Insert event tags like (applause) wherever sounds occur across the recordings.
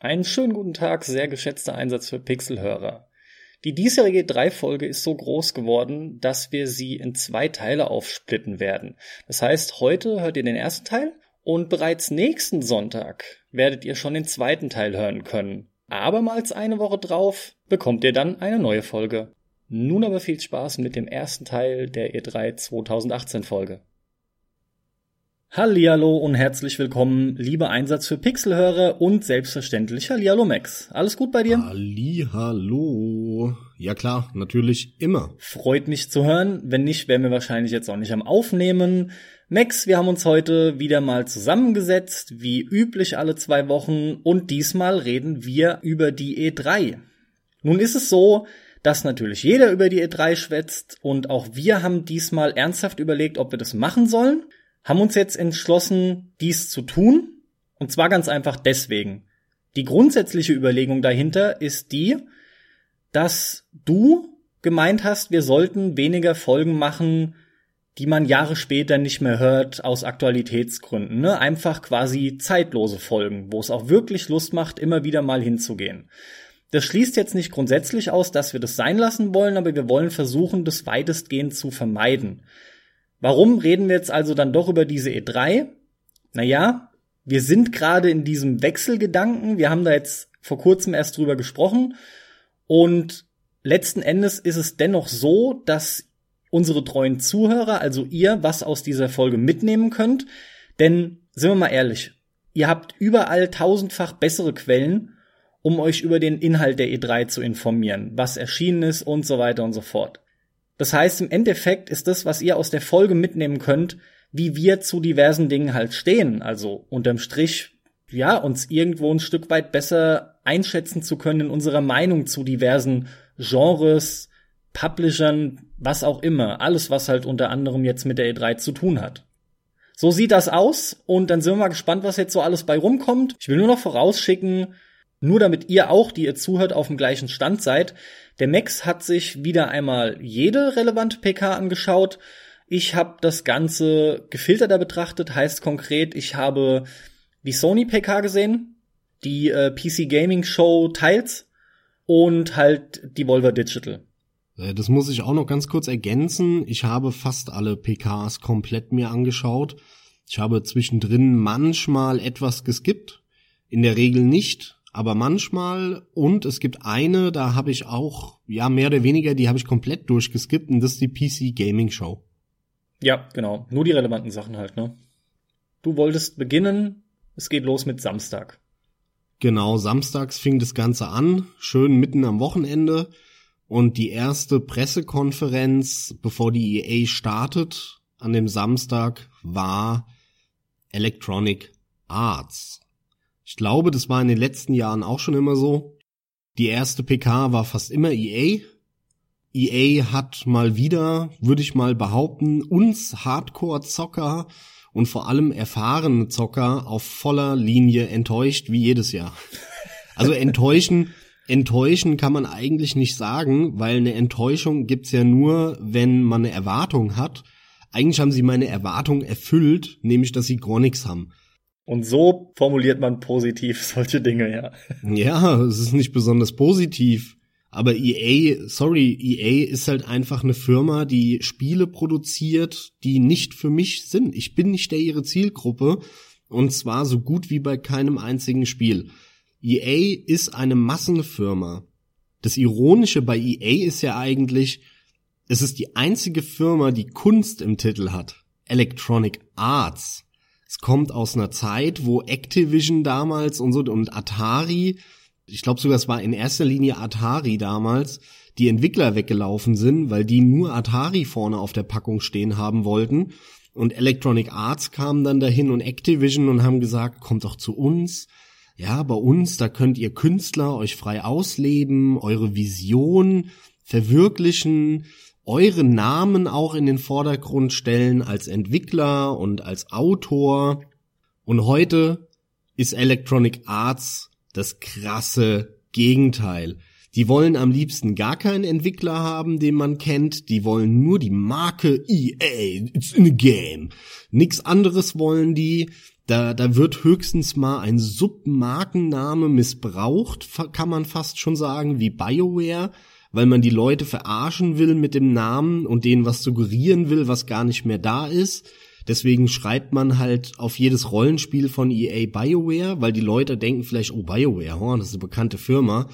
Einen schönen guten Tag, sehr geschätzter Einsatz für Pixelhörer. Die diesjährige E3-Folge ist so groß geworden, dass wir sie in zwei Teile aufsplitten werden. Das heißt, heute hört ihr den ersten Teil und bereits nächsten Sonntag werdet ihr schon den zweiten Teil hören können. Abermals eine Woche drauf bekommt ihr dann eine neue Folge. Nun aber viel Spaß mit dem ersten Teil der E3 2018 Folge. Hallihallo und herzlich willkommen, lieber Einsatz für Pixelhörer und selbstverständlich Hallihallo Max. Alles gut bei dir? Hallihallo. Ja klar, natürlich immer. Freut mich zu hören. Wenn nicht, wären wir wahrscheinlich jetzt auch nicht am Aufnehmen. Max, wir haben uns heute wieder mal zusammengesetzt, wie üblich alle zwei Wochen, und diesmal reden wir über die E3. Nun ist es so, dass natürlich jeder über die E3 schwätzt und auch wir haben diesmal ernsthaft überlegt, ob wir das machen sollen haben uns jetzt entschlossen, dies zu tun. Und zwar ganz einfach deswegen. Die grundsätzliche Überlegung dahinter ist die, dass du gemeint hast, wir sollten weniger Folgen machen, die man Jahre später nicht mehr hört aus Aktualitätsgründen. Ne? Einfach quasi zeitlose Folgen, wo es auch wirklich Lust macht, immer wieder mal hinzugehen. Das schließt jetzt nicht grundsätzlich aus, dass wir das sein lassen wollen, aber wir wollen versuchen, das weitestgehend zu vermeiden. Warum reden wir jetzt also dann doch über diese E3? Naja, wir sind gerade in diesem Wechselgedanken. Wir haben da jetzt vor kurzem erst drüber gesprochen. Und letzten Endes ist es dennoch so, dass unsere treuen Zuhörer, also ihr, was aus dieser Folge mitnehmen könnt. Denn, sind wir mal ehrlich, ihr habt überall tausendfach bessere Quellen, um euch über den Inhalt der E3 zu informieren, was erschienen ist und so weiter und so fort. Das heißt, im Endeffekt ist das, was ihr aus der Folge mitnehmen könnt, wie wir zu diversen Dingen halt stehen. Also unterm Strich, ja, uns irgendwo ein Stück weit besser einschätzen zu können in unserer Meinung zu diversen Genres, Publishern, was auch immer. Alles, was halt unter anderem jetzt mit der E3 zu tun hat. So sieht das aus und dann sind wir mal gespannt, was jetzt so alles bei rumkommt. Ich will nur noch vorausschicken, nur damit ihr auch, die ihr zuhört, auf dem gleichen Stand seid. Der Max hat sich wieder einmal jede relevante PK angeschaut. Ich habe das Ganze gefilterter betrachtet, heißt konkret, ich habe die Sony PK gesehen, die äh, PC Gaming Show Teils und halt die Volver Digital. Äh, das muss ich auch noch ganz kurz ergänzen. Ich habe fast alle PKs komplett mir angeschaut. Ich habe zwischendrin manchmal etwas geskippt, in der Regel nicht aber manchmal und es gibt eine, da habe ich auch ja mehr oder weniger, die habe ich komplett durchgeskippt und das ist die PC Gaming Show. Ja, genau, nur die relevanten Sachen halt, ne? Du wolltest beginnen, es geht los mit Samstag. Genau, samstags fing das Ganze an, schön mitten am Wochenende und die erste Pressekonferenz, bevor die EA startet, an dem Samstag war Electronic Arts. Ich glaube, das war in den letzten Jahren auch schon immer so. Die erste PK war fast immer EA. EA hat mal wieder, würde ich mal behaupten, uns Hardcore-Zocker und vor allem erfahrene Zocker auf voller Linie enttäuscht, wie jedes Jahr. Also enttäuschen, (laughs) enttäuschen kann man eigentlich nicht sagen, weil eine Enttäuschung gibt's ja nur, wenn man eine Erwartung hat. Eigentlich haben sie meine Erwartung erfüllt, nämlich dass sie gar nichts haben. Und so formuliert man positiv (laughs) solche Dinge, ja. Ja, es ist nicht besonders positiv. Aber EA, sorry, EA ist halt einfach eine Firma, die Spiele produziert, die nicht für mich sind. Ich bin nicht der ihre Zielgruppe. Und zwar so gut wie bei keinem einzigen Spiel. EA ist eine Massenfirma. Das Ironische bei EA ist ja eigentlich, es ist die einzige Firma, die Kunst im Titel hat. Electronic Arts. Es kommt aus einer Zeit, wo Activision damals und so und Atari, ich glaube sogar es war in erster Linie Atari damals, die Entwickler weggelaufen sind, weil die nur Atari vorne auf der Packung stehen haben wollten. Und Electronic Arts kam dann dahin und Activision und haben gesagt, kommt doch zu uns. Ja, bei uns, da könnt ihr Künstler euch frei ausleben, eure Vision verwirklichen eure Namen auch in den Vordergrund stellen als Entwickler und als Autor. Und heute ist Electronic Arts das krasse Gegenteil. Die wollen am liebsten gar keinen Entwickler haben, den man kennt. Die wollen nur die Marke EA. It's in a game. Nix anderes wollen die. Da, da wird höchstens mal ein Submarkenname missbraucht, kann man fast schon sagen, wie BioWare, weil man die Leute verarschen will mit dem Namen und denen was suggerieren will, was gar nicht mehr da ist. Deswegen schreibt man halt auf jedes Rollenspiel von EA BioWare, weil die Leute denken vielleicht, oh BioWare, oh, das ist eine bekannte Firma.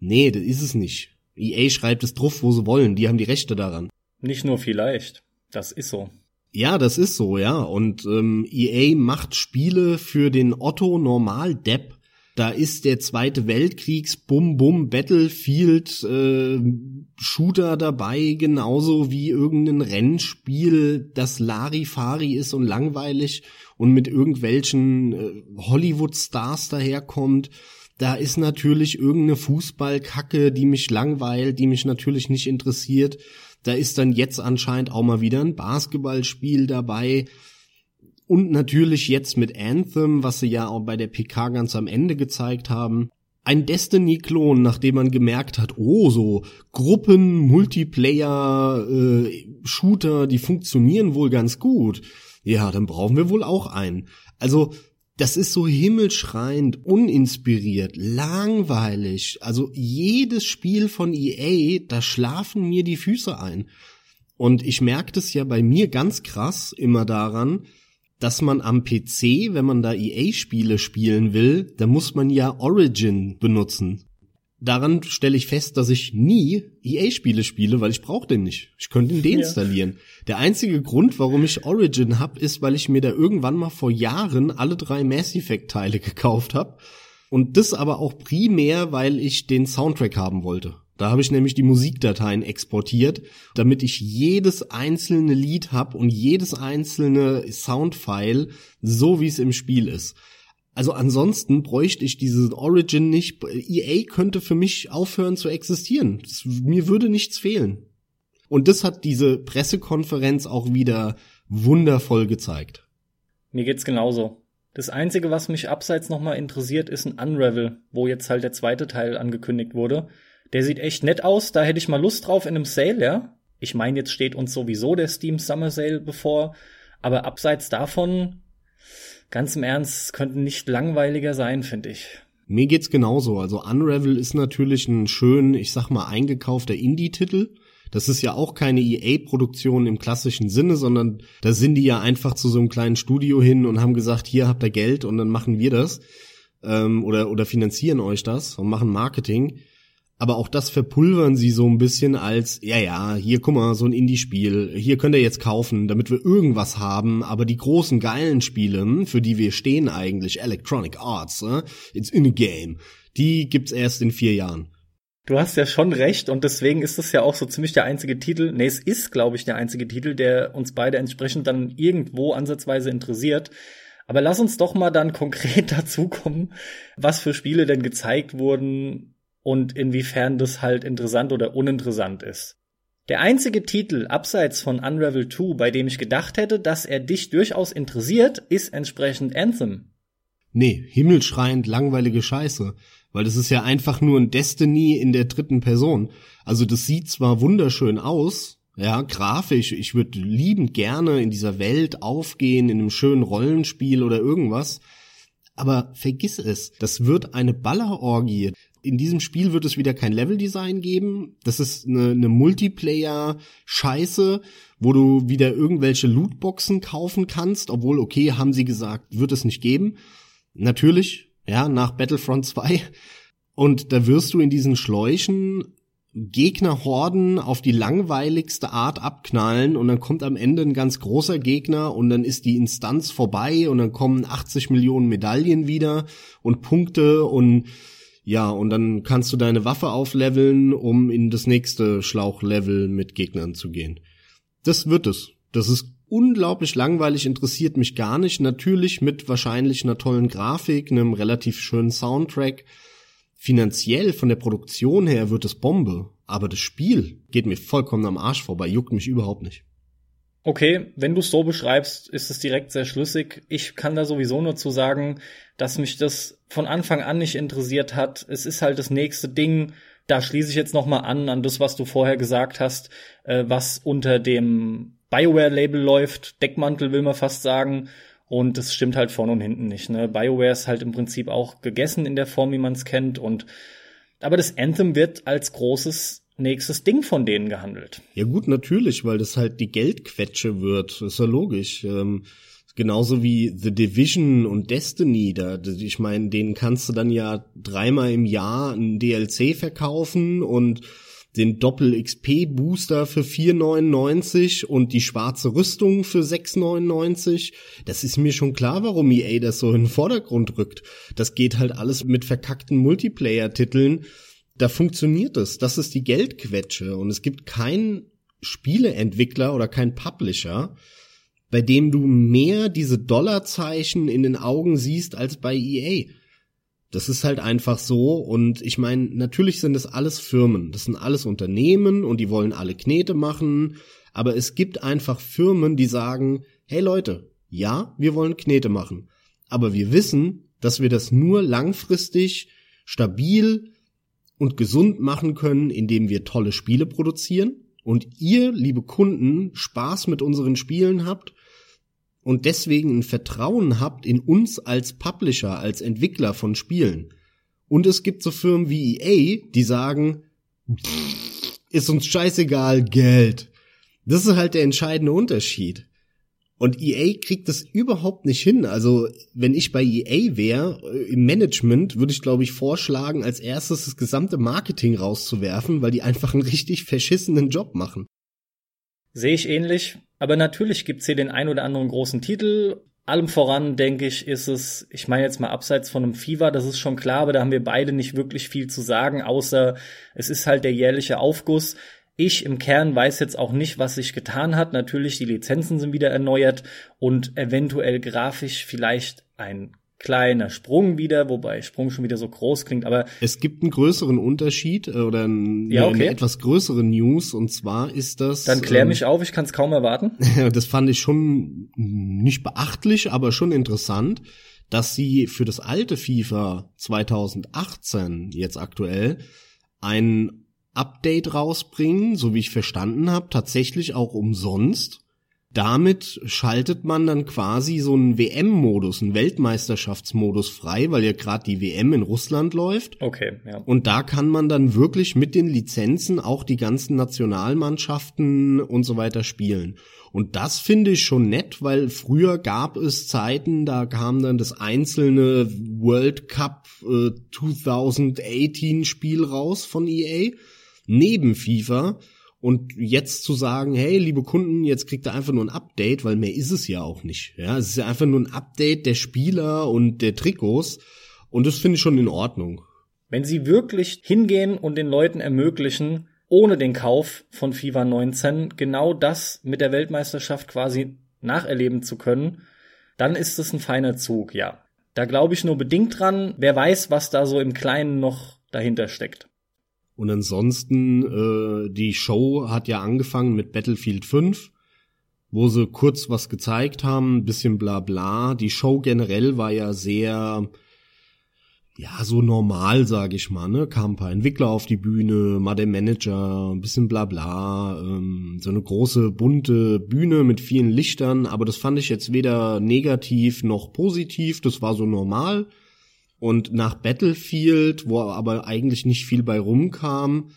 Nee, das ist es nicht. EA schreibt es drauf, wo sie wollen, die haben die Rechte daran. Nicht nur vielleicht, das ist so. Ja, das ist so, ja. Und ähm, EA macht Spiele für den Otto Normal Depp. Da ist der Zweite Weltkriegs Bum Bum Battlefield äh, Shooter dabei, genauso wie irgendein Rennspiel, das Larifari ist und langweilig und mit irgendwelchen äh, Hollywood Stars daherkommt. Da ist natürlich irgendeine Fußballkacke, die mich langweilt, die mich natürlich nicht interessiert. Da ist dann jetzt anscheinend auch mal wieder ein Basketballspiel dabei. Und natürlich jetzt mit Anthem, was sie ja auch bei der PK ganz am Ende gezeigt haben. Ein Destiny-Klon, nachdem man gemerkt hat, oh, so Gruppen, Multiplayer, äh, Shooter, die funktionieren wohl ganz gut. Ja, dann brauchen wir wohl auch einen. Also das ist so himmelschreiend, uninspiriert, langweilig. Also jedes Spiel von EA, da schlafen mir die Füße ein. Und ich merke das ja bei mir ganz krass immer daran, dass man am PC, wenn man da EA-Spiele spielen will, da muss man ja Origin benutzen daran stelle ich fest, dass ich nie EA-Spiele spiele, weil ich brauche den nicht. Ich könnte ihn deinstallieren. Ja. Der einzige Grund, warum ich Origin hab, ist, weil ich mir da irgendwann mal vor Jahren alle drei Mass Effect-Teile gekauft habe. Und das aber auch primär, weil ich den Soundtrack haben wollte. Da habe ich nämlich die Musikdateien exportiert, damit ich jedes einzelne Lied hab und jedes einzelne Soundfile, so wie es im Spiel ist. Also ansonsten bräuchte ich diesen Origin nicht. EA könnte für mich aufhören zu existieren. Das, mir würde nichts fehlen. Und das hat diese Pressekonferenz auch wieder wundervoll gezeigt. Mir geht's genauso. Das einzige, was mich abseits nochmal interessiert, ist ein Unravel, wo jetzt halt der zweite Teil angekündigt wurde. Der sieht echt nett aus, da hätte ich mal Lust drauf in einem Sale, ja. Ich meine, jetzt steht uns sowieso der Steam Summer Sale bevor, aber abseits davon ganz im Ernst, könnte nicht langweiliger sein, finde ich. Mir geht's genauso. Also Unravel ist natürlich ein schön, ich sag mal, eingekaufter Indie-Titel. Das ist ja auch keine EA-Produktion im klassischen Sinne, sondern da sind die ja einfach zu so einem kleinen Studio hin und haben gesagt, hier habt ihr Geld und dann machen wir das ähm, oder oder finanzieren euch das und machen Marketing aber auch das verpulvern sie so ein bisschen als, ja, ja, hier guck mal, so ein Indie-Spiel, hier könnt ihr jetzt kaufen, damit wir irgendwas haben, aber die großen geilen Spiele, hm, für die wir stehen eigentlich, Electronic Arts, äh, it's in a game, die gibt's erst in vier Jahren. Du hast ja schon recht und deswegen ist das ja auch so ziemlich der einzige Titel, nee, es ist, glaube ich, der einzige Titel, der uns beide entsprechend dann irgendwo ansatzweise interessiert. Aber lass uns doch mal dann konkret (laughs) dazu kommen, was für Spiele denn gezeigt wurden, und inwiefern das halt interessant oder uninteressant ist. Der einzige Titel abseits von Unravel 2, bei dem ich gedacht hätte, dass er dich durchaus interessiert, ist entsprechend Anthem. Nee, himmelschreiend langweilige Scheiße. Weil das ist ja einfach nur ein Destiny in der dritten Person. Also das sieht zwar wunderschön aus, ja, grafisch, ich würde liebend gerne in dieser Welt aufgehen, in einem schönen Rollenspiel oder irgendwas. Aber vergiss es, das wird eine Ballerorgie in diesem Spiel wird es wieder kein Leveldesign geben. Das ist eine, eine Multiplayer-Scheiße, wo du wieder irgendwelche Lootboxen kaufen kannst, obwohl, okay, haben sie gesagt, wird es nicht geben. Natürlich, ja, nach Battlefront 2. Und da wirst du in diesen Schläuchen Gegnerhorden auf die langweiligste Art abknallen und dann kommt am Ende ein ganz großer Gegner und dann ist die Instanz vorbei und dann kommen 80 Millionen Medaillen wieder und Punkte und ja, und dann kannst du deine Waffe aufleveln, um in das nächste Schlauchlevel mit Gegnern zu gehen. Das wird es. Das ist unglaublich langweilig, interessiert mich gar nicht. Natürlich mit wahrscheinlich einer tollen Grafik, einem relativ schönen Soundtrack. Finanziell von der Produktion her wird es Bombe. Aber das Spiel geht mir vollkommen am Arsch vorbei, juckt mich überhaupt nicht. Okay, wenn du es so beschreibst, ist es direkt sehr schlüssig. Ich kann da sowieso nur zu sagen, dass mich das von Anfang an nicht interessiert hat. Es ist halt das nächste Ding. Da schließe ich jetzt noch mal an an das, was du vorher gesagt hast, äh, was unter dem Bioware-Label läuft. Deckmantel will man fast sagen. Und das stimmt halt vorne und hinten nicht. Ne? BioWare ist halt im Prinzip auch gegessen in der Form, wie man es kennt. Und aber das Anthem wird als großes nächstes Ding von denen gehandelt. Ja gut, natürlich, weil das halt die Geldquetsche wird. Das ist ja logisch. Ähm, genauso wie The Division und Destiny. Da, ich meine, denen kannst du dann ja dreimal im Jahr ein DLC verkaufen und den Doppel-XP-Booster für 4,99 und die schwarze Rüstung für 6,99. Das ist mir schon klar, warum EA das so in den Vordergrund rückt. Das geht halt alles mit verkackten Multiplayer-Titeln. Da funktioniert es. Das ist die Geldquetsche. Und es gibt keinen Spieleentwickler oder kein Publisher, bei dem du mehr diese Dollarzeichen in den Augen siehst als bei EA. Das ist halt einfach so. Und ich meine, natürlich sind das alles Firmen. Das sind alles Unternehmen und die wollen alle Knete machen. Aber es gibt einfach Firmen, die sagen, hey Leute, ja, wir wollen Knete machen. Aber wir wissen, dass wir das nur langfristig, stabil und gesund machen können, indem wir tolle Spiele produzieren und ihr, liebe Kunden, Spaß mit unseren Spielen habt und deswegen ein Vertrauen habt in uns als Publisher, als Entwickler von Spielen. Und es gibt so Firmen wie EA, die sagen, ist uns scheißegal, Geld. Das ist halt der entscheidende Unterschied. Und EA kriegt das überhaupt nicht hin. Also, wenn ich bei EA wäre, äh, im Management, würde ich, glaube ich, vorschlagen, als erstes das gesamte Marketing rauszuwerfen, weil die einfach einen richtig verschissenen Job machen. Sehe ich ähnlich. Aber natürlich gibt's hier den ein oder anderen großen Titel. Allem voran, denke ich, ist es, ich meine jetzt mal abseits von einem FIFA, das ist schon klar, aber da haben wir beide nicht wirklich viel zu sagen, außer es ist halt der jährliche Aufguss. Ich im Kern weiß jetzt auch nicht, was sich getan hat. Natürlich, die Lizenzen sind wieder erneuert und eventuell grafisch vielleicht ein kleiner Sprung wieder, wobei Sprung schon wieder so groß klingt, aber es gibt einen größeren Unterschied äh, oder ein, ja, okay. eine etwas größere News und zwar ist das Dann klär ähm, mich auf, ich kann es kaum erwarten. (laughs) das fand ich schon nicht beachtlich, aber schon interessant, dass sie für das alte FIFA 2018 jetzt aktuell ein Update rausbringen, so wie ich verstanden habe, tatsächlich auch umsonst damit schaltet man dann quasi so einen WM-Modus, einen Weltmeisterschaftsmodus frei, weil ja gerade die WM in Russland läuft. Okay, ja. Und da kann man dann wirklich mit den Lizenzen auch die ganzen Nationalmannschaften und so weiter spielen. Und das finde ich schon nett, weil früher gab es Zeiten, da kam dann das einzelne World Cup äh, 2018 Spiel raus von EA neben FIFA und jetzt zu sagen, hey, liebe Kunden, jetzt kriegt ihr einfach nur ein Update, weil mehr ist es ja auch nicht. Ja, es ist ja einfach nur ein Update der Spieler und der Trikots. Und das finde ich schon in Ordnung. Wenn sie wirklich hingehen und den Leuten ermöglichen, ohne den Kauf von FIFA 19 genau das mit der Weltmeisterschaft quasi nacherleben zu können, dann ist es ein feiner Zug, ja. Da glaube ich nur bedingt dran. Wer weiß, was da so im Kleinen noch dahinter steckt. Und ansonsten, äh, die Show hat ja angefangen mit Battlefield 5, wo sie kurz was gezeigt haben, bisschen bla bla. Die Show generell war ja sehr, ja, so normal, sag ich mal, ne? Kam ein paar Entwickler auf die Bühne, mal der Manager, ein bisschen bla bla, ähm, so eine große, bunte Bühne mit vielen Lichtern, aber das fand ich jetzt weder negativ noch positiv, das war so normal. Und nach Battlefield, wo aber eigentlich nicht viel bei rumkam,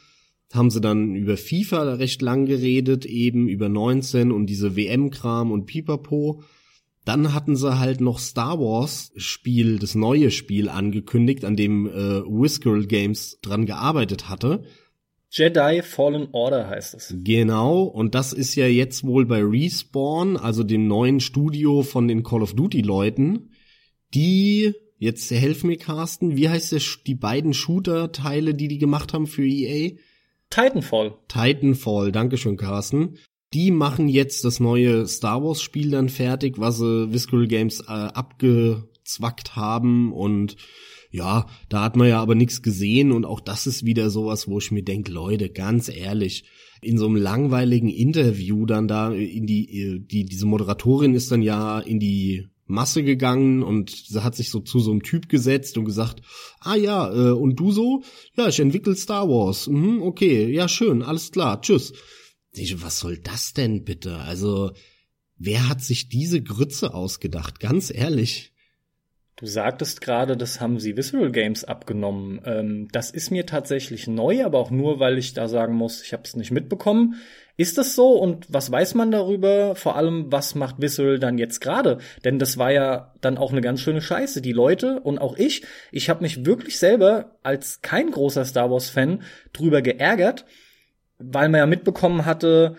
haben sie dann über FIFA recht lang geredet, eben über 19 und diese WM-Kram und Pipapo. Dann hatten sie halt noch Star Wars Spiel, das neue Spiel angekündigt, an dem äh, Whiskerl Games dran gearbeitet hatte. Jedi Fallen Order heißt es. Genau, und das ist ja jetzt wohl bei Respawn, also dem neuen Studio von den Call of Duty Leuten, die Jetzt helf mir, Carsten. Wie heißt der, die beiden Shooter-Teile, die die gemacht haben für EA? Titanfall. Titanfall, dankeschön, Carsten. Die machen jetzt das neue Star Wars Spiel dann fertig, was sie Visceral Games äh, abgezwackt haben und ja, da hat man ja aber nichts gesehen und auch das ist wieder sowas, wo ich mir denke, Leute, ganz ehrlich, in so einem langweiligen Interview dann da in die, die, diese Moderatorin ist dann ja in die Masse gegangen und hat sich so zu so einem Typ gesetzt und gesagt, ah ja, äh, und du so? Ja, ich entwickle Star Wars. Mhm, okay, ja schön, alles klar, tschüss. Ich, was soll das denn bitte? Also Wer hat sich diese Grütze ausgedacht? Ganz ehrlich. Du sagtest gerade, das haben sie Visual Games abgenommen. Ähm, das ist mir tatsächlich neu, aber auch nur, weil ich da sagen muss, ich habe es nicht mitbekommen. Ist das so und was weiß man darüber? Vor allem, was macht Visual dann jetzt gerade? Denn das war ja dann auch eine ganz schöne Scheiße. Die Leute und auch ich, ich habe mich wirklich selber als kein großer Star Wars-Fan drüber geärgert, weil man ja mitbekommen hatte,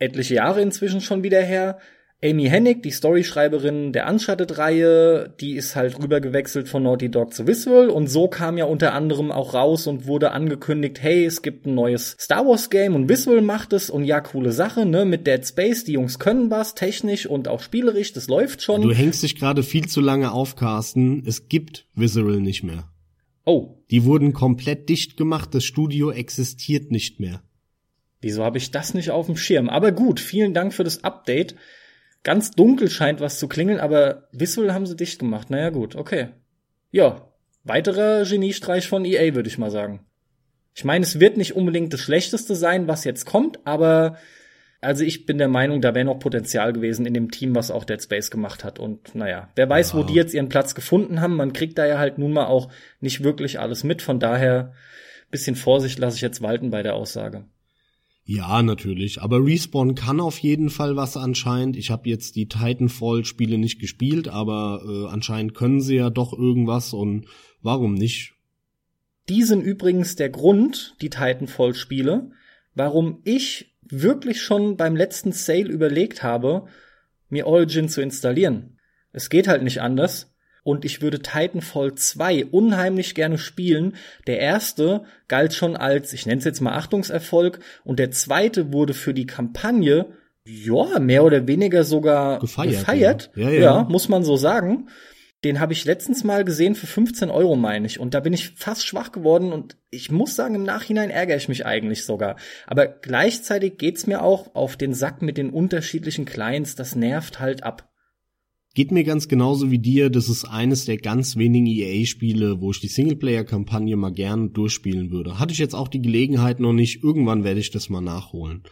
etliche Jahre inzwischen schon wieder her, Amy Hennig, die Storyschreiberin der Uncharted-Reihe, die ist halt rübergewechselt von Naughty Dog zu Visual und so kam ja unter anderem auch raus und wurde angekündigt, hey, es gibt ein neues Star Wars Game und Visual macht es und ja, coole Sache, ne, mit Dead Space, die Jungs können was, technisch und auch spielerisch, das läuft schon. Du hängst dich gerade viel zu lange auf, Carsten. Es gibt Visual nicht mehr. Oh. Die wurden komplett dicht gemacht, das Studio existiert nicht mehr. Wieso habe ich das nicht auf dem Schirm? Aber gut, vielen Dank für das Update. Ganz dunkel scheint was zu klingeln, aber Visual haben sie dicht gemacht. Naja, gut, okay. Ja, weiterer Geniestreich von EA, würde ich mal sagen. Ich meine, es wird nicht unbedingt das Schlechteste sein, was jetzt kommt, aber also ich bin der Meinung, da wäre noch Potenzial gewesen in dem Team, was auch Dead Space gemacht hat. Und naja, wer weiß, ja. wo die jetzt ihren Platz gefunden haben. Man kriegt da ja halt nun mal auch nicht wirklich alles mit. Von daher bisschen Vorsicht lasse ich jetzt walten bei der Aussage. Ja, natürlich. Aber Respawn kann auf jeden Fall was anscheinend. Ich habe jetzt die Titanfall-Spiele nicht gespielt, aber äh, anscheinend können sie ja doch irgendwas und warum nicht? Die sind übrigens der Grund, die Titanfall-Spiele, warum ich wirklich schon beim letzten Sale überlegt habe, mir Origin zu installieren. Es geht halt nicht anders und ich würde Titanfall 2 unheimlich gerne spielen. Der erste galt schon als, ich nenne es jetzt mal Achtungserfolg, und der zweite wurde für die Kampagne, ja, mehr oder weniger sogar gefeiert. gefeiert. Ja. Ja, ja. ja, muss man so sagen. Den habe ich letztens mal gesehen für 15 Euro, meine ich. Und da bin ich fast schwach geworden und ich muss sagen, im Nachhinein ärgere ich mich eigentlich sogar. Aber gleichzeitig geht's mir auch auf den Sack mit den unterschiedlichen Clients. Das nervt halt ab. Geht mir ganz genauso wie dir, das ist eines der ganz wenigen EA-Spiele, wo ich die Singleplayer-Kampagne mal gern durchspielen würde. Hatte ich jetzt auch die Gelegenheit noch nicht, irgendwann werde ich das mal nachholen.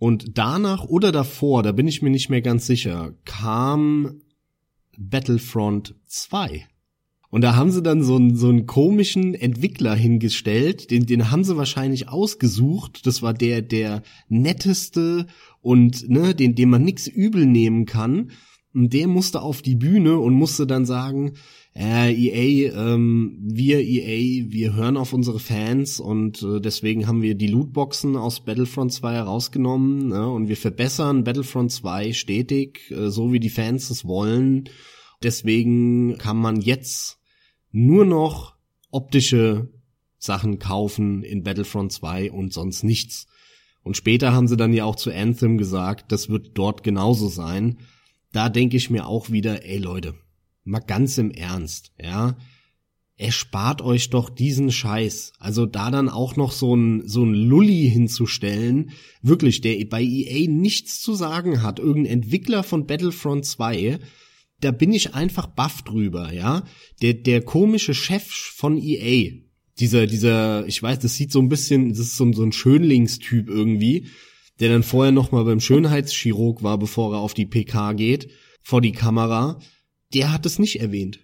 Und danach oder davor, da bin ich mir nicht mehr ganz sicher, kam Battlefront 2. Und da haben sie dann so einen, so einen komischen Entwickler hingestellt, den, den haben sie wahrscheinlich ausgesucht. Das war der, der netteste und ne, den, den man nix übel nehmen kann. Und der musste auf die Bühne und musste dann sagen, äh, EA, ähm, wir EA, wir hören auf unsere Fans und äh, deswegen haben wir die Lootboxen aus Battlefront 2 herausgenommen ne, und wir verbessern Battlefront 2 stetig, äh, so wie die Fans es wollen. Deswegen kann man jetzt nur noch optische Sachen kaufen in Battlefront 2 und sonst nichts. Und später haben sie dann ja auch zu Anthem gesagt, das wird dort genauso sein da denke ich mir auch wieder, ey Leute, mal ganz im Ernst, ja, erspart euch doch diesen Scheiß. Also da dann auch noch so ein, so ein Lulli hinzustellen, wirklich, der bei EA nichts zu sagen hat, irgendein Entwickler von Battlefront 2, da bin ich einfach baff drüber, ja. Der, der komische Chef von EA, dieser, dieser, ich weiß, das sieht so ein bisschen, das ist so, so ein Schönlingstyp irgendwie, der dann vorher noch mal beim Schönheitschirurg war, bevor er auf die PK geht, vor die Kamera, der hat es nicht erwähnt.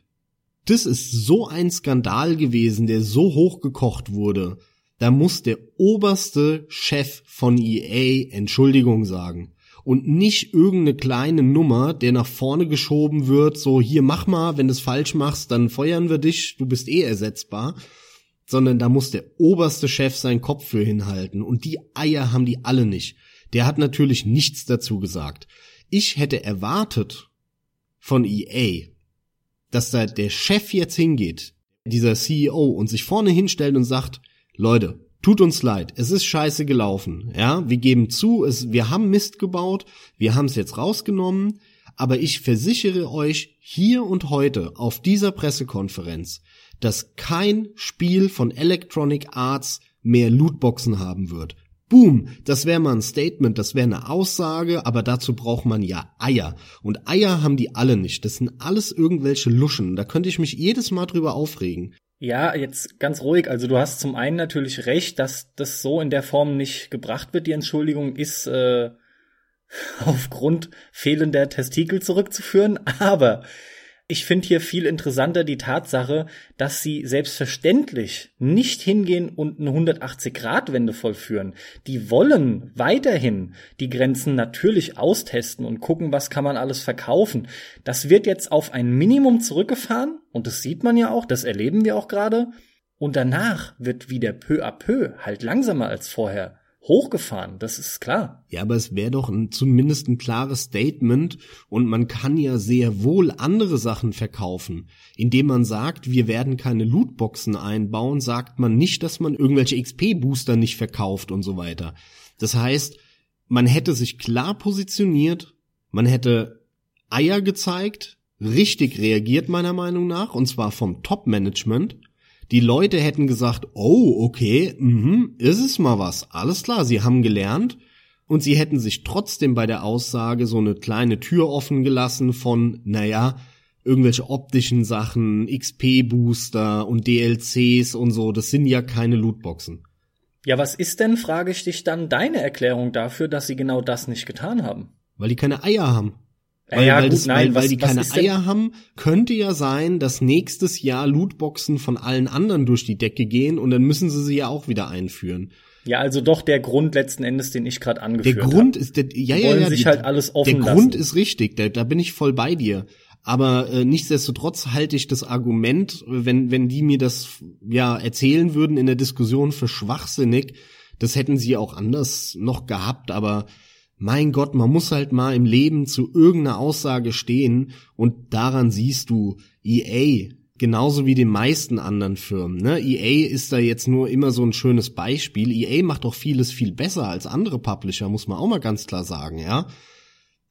Das ist so ein Skandal gewesen, der so hochgekocht wurde. Da muss der oberste Chef von EA Entschuldigung sagen. Und nicht irgendeine kleine Nummer, der nach vorne geschoben wird, so hier mach mal, wenn du es falsch machst, dann feuern wir dich, du bist eh ersetzbar, sondern da muss der oberste Chef seinen Kopf für hinhalten und die Eier haben die alle nicht. Der hat natürlich nichts dazu gesagt. Ich hätte erwartet von EA, dass da der Chef jetzt hingeht, dieser CEO und sich vorne hinstellt und sagt, Leute, tut uns leid, es ist scheiße gelaufen, ja, wir geben zu, es, wir haben Mist gebaut, wir haben es jetzt rausgenommen, aber ich versichere euch hier und heute auf dieser Pressekonferenz, dass kein Spiel von Electronic Arts mehr Lootboxen haben wird. Boom, das wäre mal ein Statement, das wäre eine Aussage, aber dazu braucht man ja Eier. Und Eier haben die alle nicht. Das sind alles irgendwelche Luschen. Da könnte ich mich jedes Mal drüber aufregen. Ja, jetzt ganz ruhig. Also du hast zum einen natürlich recht, dass das so in der Form nicht gebracht wird. Die Entschuldigung ist äh, (laughs) aufgrund fehlender Testikel zurückzuführen, aber ich finde hier viel interessanter die Tatsache, dass sie selbstverständlich nicht hingehen und eine 180-Grad-Wende vollführen. Die wollen weiterhin die Grenzen natürlich austesten und gucken, was kann man alles verkaufen. Das wird jetzt auf ein Minimum zurückgefahren und das sieht man ja auch, das erleben wir auch gerade. Und danach wird wieder peu à peu halt langsamer als vorher hochgefahren, das ist klar. Ja, aber es wäre doch ein, zumindest ein klares Statement und man kann ja sehr wohl andere Sachen verkaufen. Indem man sagt, wir werden keine Lootboxen einbauen, sagt man nicht, dass man irgendwelche XP-Booster nicht verkauft und so weiter. Das heißt, man hätte sich klar positioniert, man hätte Eier gezeigt, richtig reagiert meiner Meinung nach, und zwar vom Top-Management die Leute hätten gesagt, oh, okay, mhm, ist es mal was. Alles klar, sie haben gelernt. Und sie hätten sich trotzdem bei der Aussage so eine kleine Tür offen gelassen von, naja, irgendwelche optischen Sachen, XP-Booster und DLCs und so, das sind ja keine Lootboxen. Ja, was ist denn, frage ich dich dann, deine Erklärung dafür, dass sie genau das nicht getan haben? Weil die keine Eier haben. Weil, ja, weil, gut, das, nein, weil, was, weil die keine Eier haben, könnte ja sein, dass nächstes Jahr Lootboxen von allen anderen durch die Decke gehen und dann müssen sie sie ja auch wieder einführen. Ja, also doch der Grund letzten Endes, den ich gerade angeführt habe. Der Grund hab. ist der, ja, ja, ja, sich die, halt alles offen Der Grund ist richtig, da, da bin ich voll bei dir. Aber äh, nichtsdestotrotz halte ich das Argument, wenn wenn die mir das ja erzählen würden in der Diskussion für schwachsinnig, das hätten sie auch anders noch gehabt, aber mein Gott, man muss halt mal im Leben zu irgendeiner Aussage stehen und daran siehst du EA genauso wie den meisten anderen Firmen. Ne? EA ist da jetzt nur immer so ein schönes Beispiel. EA macht doch vieles viel besser als andere Publisher, muss man auch mal ganz klar sagen, ja.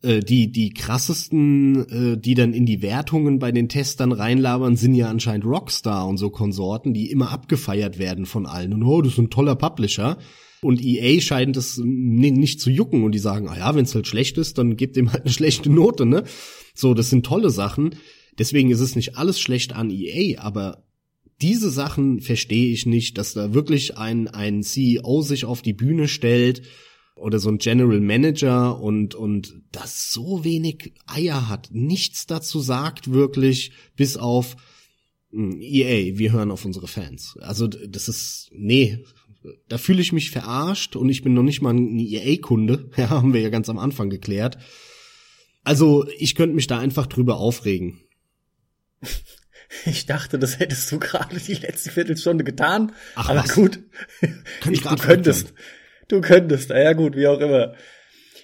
Äh, die, die krassesten, äh, die dann in die Wertungen bei den Testern reinlabern, sind ja anscheinend Rockstar und so Konsorten, die immer abgefeiert werden von allen. Und oh, das ist ein toller Publisher. Und EA scheint es nicht zu jucken und die sagen, ah ja, wenn es halt schlecht ist, dann gebt ihm halt eine (laughs) schlechte Note, ne? So, das sind tolle Sachen. Deswegen ist es nicht alles schlecht an EA, aber diese Sachen verstehe ich nicht, dass da wirklich ein, ein CEO sich auf die Bühne stellt oder so ein General Manager und, und das so wenig Eier hat, nichts dazu sagt wirklich, bis auf hm, EA, wir hören auf unsere Fans. Also das ist, nee, da fühle ich mich verarscht und ich bin noch nicht mal ein EA-Kunde. (laughs) Ja, haben wir ja ganz am Anfang geklärt. Also, ich könnte mich da einfach drüber aufregen. (laughs) Ich dachte, das hättest du gerade die letzte Viertelstunde getan. Ach, aber was? gut. (laughs) Ich du könntest. Du könntest. Ja gut, wie auch immer.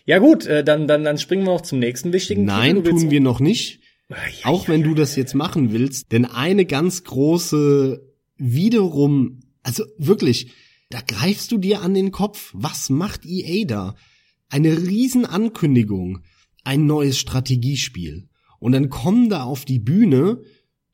Ja gut, äh, dann dann dann springen wir auch zum nächsten wichtigen. Nein, tun wir noch nicht. Ja, auch wenn du das jetzt machen willst, denn eine ganz große wiederum, also wirklich, da greifst du dir an den Kopf. Was macht EA da? Eine Riesenankündigung. Ein neues Strategiespiel. Und dann kommen da auf die Bühne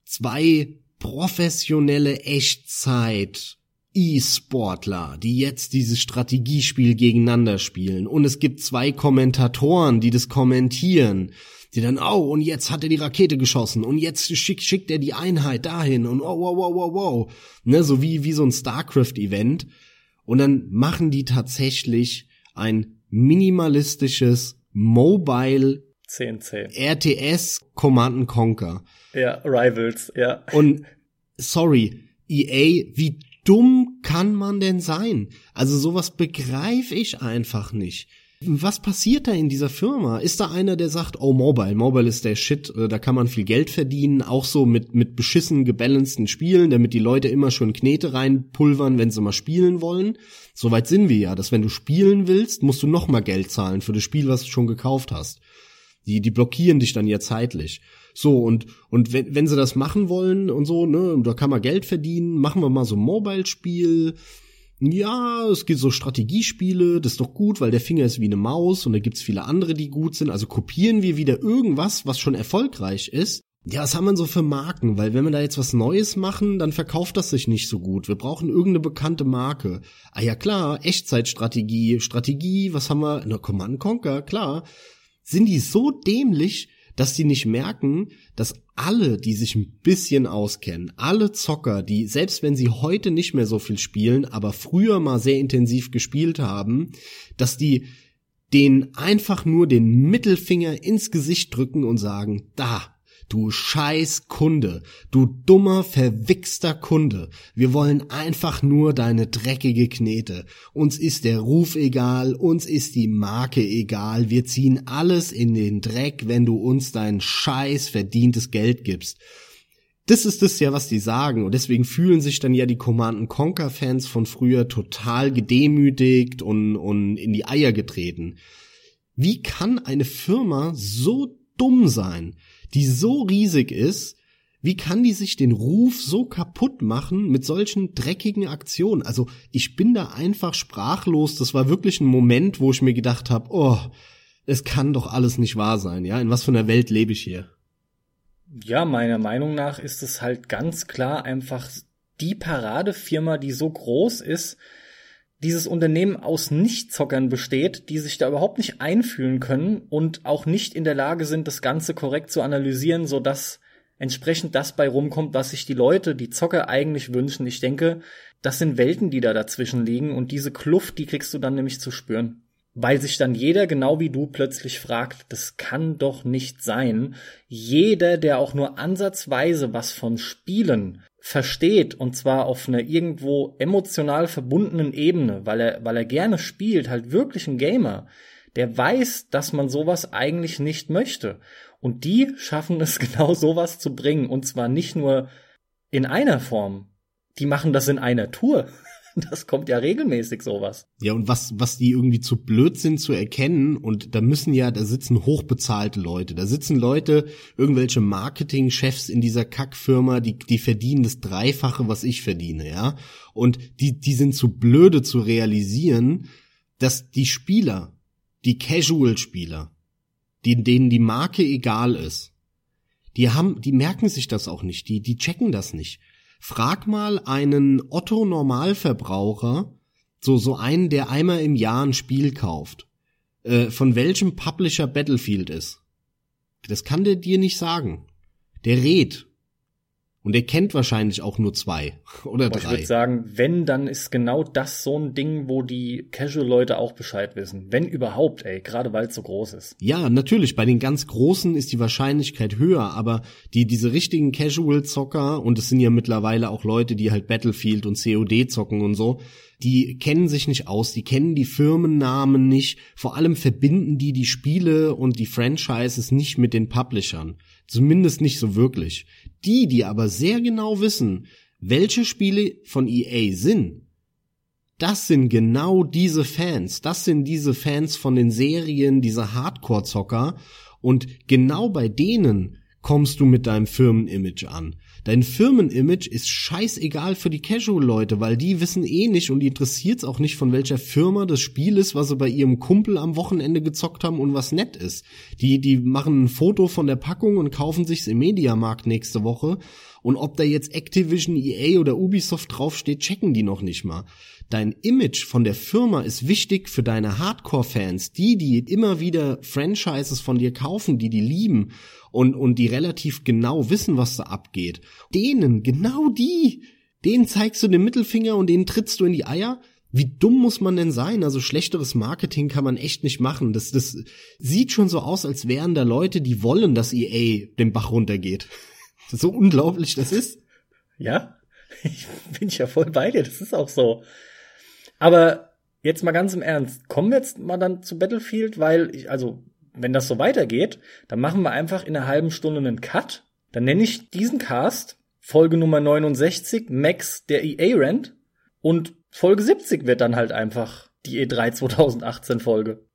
zwei professionelle Echtzeit E-Sportler, die jetzt dieses Strategiespiel gegeneinander spielen. Und es gibt zwei Kommentatoren, die das kommentieren die dann, oh, und jetzt hat er die Rakete geschossen und jetzt schickt, schickt er die Einheit dahin und oh, wow, wow, wow, wow. Ne, so wie, wie so ein StarCraft-Event. Und dann machen die tatsächlich ein minimalistisches Mobile CNC. RTS Command Conquer. Ja, Rivals, ja. Und sorry, EA, wie dumm kann man denn sein? Also sowas begreife ich einfach nicht was passiert da in dieser Firma? Ist da einer, der sagt, oh, Mobile, Mobile ist der Shit, äh, da kann man viel Geld verdienen, auch so mit, mit beschissen gebalanceden Spielen, damit die Leute immer schon Knete reinpulvern, wenn sie mal spielen wollen. Soweit sind wir ja, dass wenn du spielen willst, musst du noch mal Geld zahlen für das Spiel, was du schon gekauft hast. Die, die blockieren dich dann ja zeitlich. So, und, und wenn, wenn sie das machen wollen und so, ne, da kann man Geld verdienen, machen wir mal so ein Mobile-Spiel, ja, es gibt so Strategiespiele, das ist doch gut, weil der Finger ist wie eine Maus und da gibt's viele andere, die gut sind. Also kopieren wir wieder irgendwas, was schon erfolgreich ist. Ja, was haben wir so für Marken? Weil wenn wir da jetzt was Neues machen, dann verkauft das sich nicht so gut. Wir brauchen irgendeine bekannte Marke. Ah ja klar, Echtzeitstrategie, Strategie, was haben wir? Na, Command Conquer, klar. Sind die so dämlich, dass die nicht merken, dass alle, die sich ein bisschen auskennen, alle Zocker, die selbst wenn sie heute nicht mehr so viel spielen, aber früher mal sehr intensiv gespielt haben, dass die denen einfach nur den Mittelfinger ins Gesicht drücken und sagen, da, Du scheiß Kunde, du dummer, verwichster Kunde. Wir wollen einfach nur deine dreckige Knete. Uns ist der Ruf egal, uns ist die Marke egal. Wir ziehen alles in den Dreck, wenn du uns dein scheiß verdientes Geld gibst. Das ist es ja, was die sagen. Und deswegen fühlen sich dann ja die Command Conquer Fans von früher total gedemütigt und, und in die Eier getreten. Wie kann eine Firma so dumm sein? Die so riesig ist, wie kann die sich den Ruf so kaputt machen mit solchen dreckigen Aktionen? Also ich bin da einfach sprachlos. Das war wirklich ein Moment, wo ich mir gedacht habe, oh, es kann doch alles nicht wahr sein. Ja, in was für einer Welt lebe ich hier? Ja, meiner Meinung nach ist es halt ganz klar einfach die Paradefirma, die so groß ist, dieses Unternehmen aus Nichtzockern besteht, die sich da überhaupt nicht einfühlen können und auch nicht in der Lage sind, das Ganze korrekt zu analysieren, so dass entsprechend das bei rumkommt, was sich die Leute, die Zocker eigentlich wünschen. Ich denke, das sind Welten, die da dazwischen liegen und diese Kluft, die kriegst du dann nämlich zu spüren. Weil sich dann jeder, genau wie du, plötzlich fragt, das kann doch nicht sein. Jeder, der auch nur ansatzweise was von Spielen versteht und zwar auf einer irgendwo emotional verbundenen Ebene, weil er, weil er gerne spielt, halt wirklich ein Gamer, der weiß, dass man sowas eigentlich nicht möchte. Und die schaffen es (laughs) genau sowas zu bringen und zwar nicht nur in einer Form. Die machen das in einer Tour. (laughs) Das kommt ja regelmäßig sowas. Ja, und was, was die irgendwie zu blöd sind zu erkennen, und da müssen ja, da sitzen hochbezahlte Leute, da sitzen Leute, irgendwelche Marketingchefs in dieser Kackfirma, die, die verdienen das Dreifache, was ich verdiene, ja. Und die, die sind zu blöde zu realisieren, dass die Spieler, die Casual-Spieler, denen die Marke egal ist, die haben, die merken sich das auch nicht, die, die checken das nicht. Frag mal einen Otto Normalverbraucher, so, so einen, der einmal im Jahr ein Spiel kauft, äh, von welchem Publisher Battlefield ist. Das kann der dir nicht sagen. Der redet. Und er kennt wahrscheinlich auch nur zwei (laughs) oder drei. Ich würde sagen, wenn, dann ist genau das so ein Ding, wo die Casual-Leute auch Bescheid wissen. Wenn überhaupt, ey, gerade weil es so groß ist. Ja, natürlich. Bei den ganz Großen ist die Wahrscheinlichkeit höher, aber die, diese richtigen Casual-Zocker, und es sind ja mittlerweile auch Leute, die halt Battlefield und COD zocken und so, die kennen sich nicht aus, die kennen die Firmennamen nicht, vor allem verbinden die die Spiele und die Franchises nicht mit den Publishern. Zumindest nicht so wirklich. Die, die aber sehr genau wissen, welche Spiele von EA sind, das sind genau diese Fans. Das sind diese Fans von den Serien, diese Hardcore-Zocker. Und genau bei denen kommst du mit deinem Firmenimage an. Dein Firmenimage ist scheißegal für die Casual-Leute, weil die wissen eh nicht und die interessiert's auch nicht, von welcher Firma das Spiel ist, was sie bei ihrem Kumpel am Wochenende gezockt haben und was nett ist. Die, die machen ein Foto von der Packung und kaufen sich's im Mediamarkt nächste Woche. Und ob da jetzt Activision, EA oder Ubisoft draufsteht, checken die noch nicht mal. Dein Image von der Firma ist wichtig für deine Hardcore-Fans, die, die immer wieder Franchises von dir kaufen, die die lieben und, und die relativ genau wissen, was da abgeht, denen, genau die, denen zeigst du den Mittelfinger und denen trittst du in die Eier? Wie dumm muss man denn sein? Also schlechteres Marketing kann man echt nicht machen. Das, das sieht schon so aus, als wären da Leute, die wollen, dass EA den Bach runtergeht. so unglaublich das ist. Ja, (laughs) ich bin ja voll bei dir. Das ist auch so. Aber jetzt mal ganz im Ernst. Kommen wir jetzt mal dann zu Battlefield, weil ich, also wenn das so weitergeht, dann machen wir einfach in einer halben Stunde einen Cut. Dann nenne ich diesen Cast Folge Nummer 69, Max der EA Rent. Und Folge 70 wird dann halt einfach die E3 2018 Folge.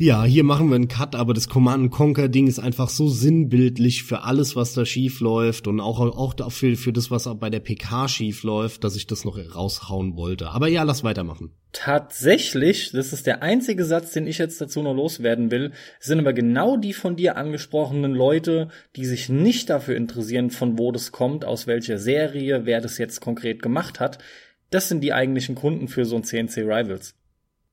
Ja, hier machen wir einen Cut, aber das Command Conquer Ding ist einfach so sinnbildlich für alles, was da schief läuft und auch auch für, für das, was bei der PK schief läuft, dass ich das noch raushauen wollte. Aber ja, lass weitermachen. Tatsächlich, das ist der einzige Satz, den ich jetzt dazu noch loswerden will, sind aber genau die von dir angesprochenen Leute, die sich nicht dafür interessieren, von wo das kommt, aus welcher Serie, wer das jetzt konkret gemacht hat. Das sind die eigentlichen Kunden für so ein CNC Rivals.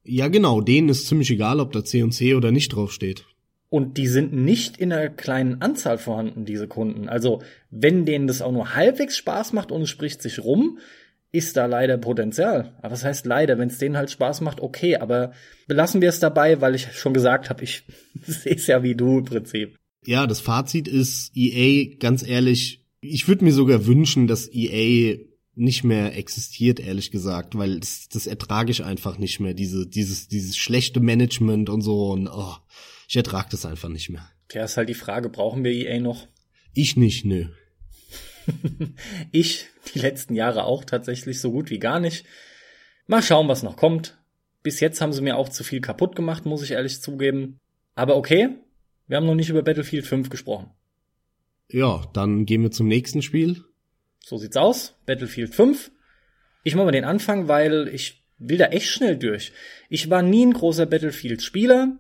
Ja, genau, denen ist ziemlich egal, ob da C und C oder nicht draufsteht. Und die sind nicht in einer kleinen Anzahl vorhanden, diese Kunden. Also, wenn denen das auch nur halbwegs Spaß macht und es spricht sich rum, ist da leider Potenzial. Aber was heißt leider? Wenn es denen halt Spaß macht, okay, aber belassen wir es dabei, weil ich schon gesagt habe, ich (laughs) sehe es ja wie du im Prinzip. Ja, das Fazit ist, EA, ganz ehrlich, ich würde mir sogar wünschen, dass EA nicht mehr existiert, ehrlich gesagt, weil das, das ertrage ich einfach nicht mehr, diese, dieses, dieses schlechte Management und so und oh, ich ertrage das einfach nicht mehr. Tja, ist halt die Frage, brauchen wir EA noch? Ich nicht, nö. (laughs) ich die letzten Jahre auch tatsächlich so gut wie gar nicht. Mal schauen, was noch kommt. Bis jetzt haben sie mir auch zu viel kaputt gemacht, muss ich ehrlich zugeben. Aber okay, wir haben noch nicht über Battlefield 5 gesprochen. Ja, dann gehen wir zum nächsten Spiel. So sieht's aus. Battlefield 5. Ich mache mal den Anfang, weil ich will da echt schnell durch. Ich war nie ein großer Battlefield-Spieler.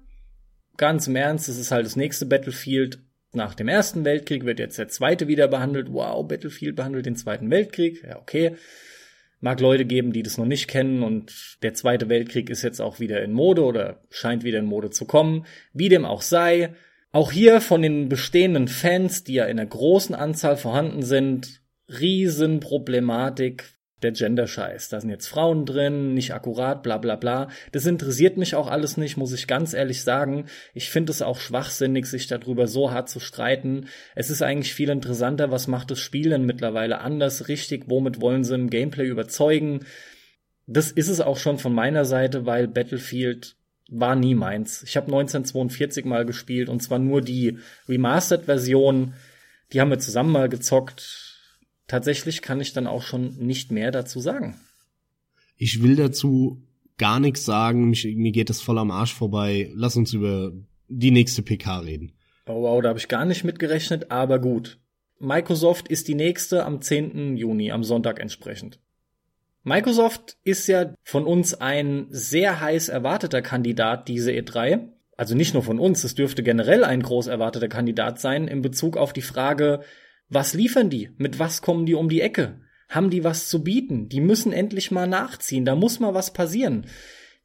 Ganz im Ernst, es ist halt das nächste Battlefield. Nach dem Ersten Weltkrieg wird jetzt der zweite wieder behandelt. Wow, Battlefield behandelt den Zweiten Weltkrieg. Ja, okay. Mag Leute geben, die das noch nicht kennen und der Zweite Weltkrieg ist jetzt auch wieder in Mode oder scheint wieder in Mode zu kommen. Wie dem auch sei. Auch hier von den bestehenden Fans, die ja in einer großen Anzahl vorhanden sind, Riesenproblematik der Gender-Scheiß. Da sind jetzt Frauen drin, nicht akkurat, bla bla bla. Das interessiert mich auch alles nicht, muss ich ganz ehrlich sagen. Ich finde es auch schwachsinnig, sich darüber so hart zu streiten. Es ist eigentlich viel interessanter, was macht das Spiel denn mittlerweile anders, richtig, womit wollen sie im Gameplay überzeugen. Das ist es auch schon von meiner Seite, weil Battlefield war nie meins. Ich habe 1942 mal gespielt und zwar nur die Remastered-Version. Die haben wir zusammen mal gezockt. Tatsächlich kann ich dann auch schon nicht mehr dazu sagen. Ich will dazu gar nichts sagen. Mich, mir geht das voll am Arsch vorbei. Lass uns über die nächste PK reden. Oh wow, da habe ich gar nicht mitgerechnet, aber gut. Microsoft ist die nächste am 10. Juni, am Sonntag entsprechend. Microsoft ist ja von uns ein sehr heiß erwarteter Kandidat, diese E3. Also nicht nur von uns, es dürfte generell ein groß erwarteter Kandidat sein in Bezug auf die Frage, was liefern die? Mit was kommen die um die Ecke? Haben die was zu bieten? Die müssen endlich mal nachziehen, da muss mal was passieren.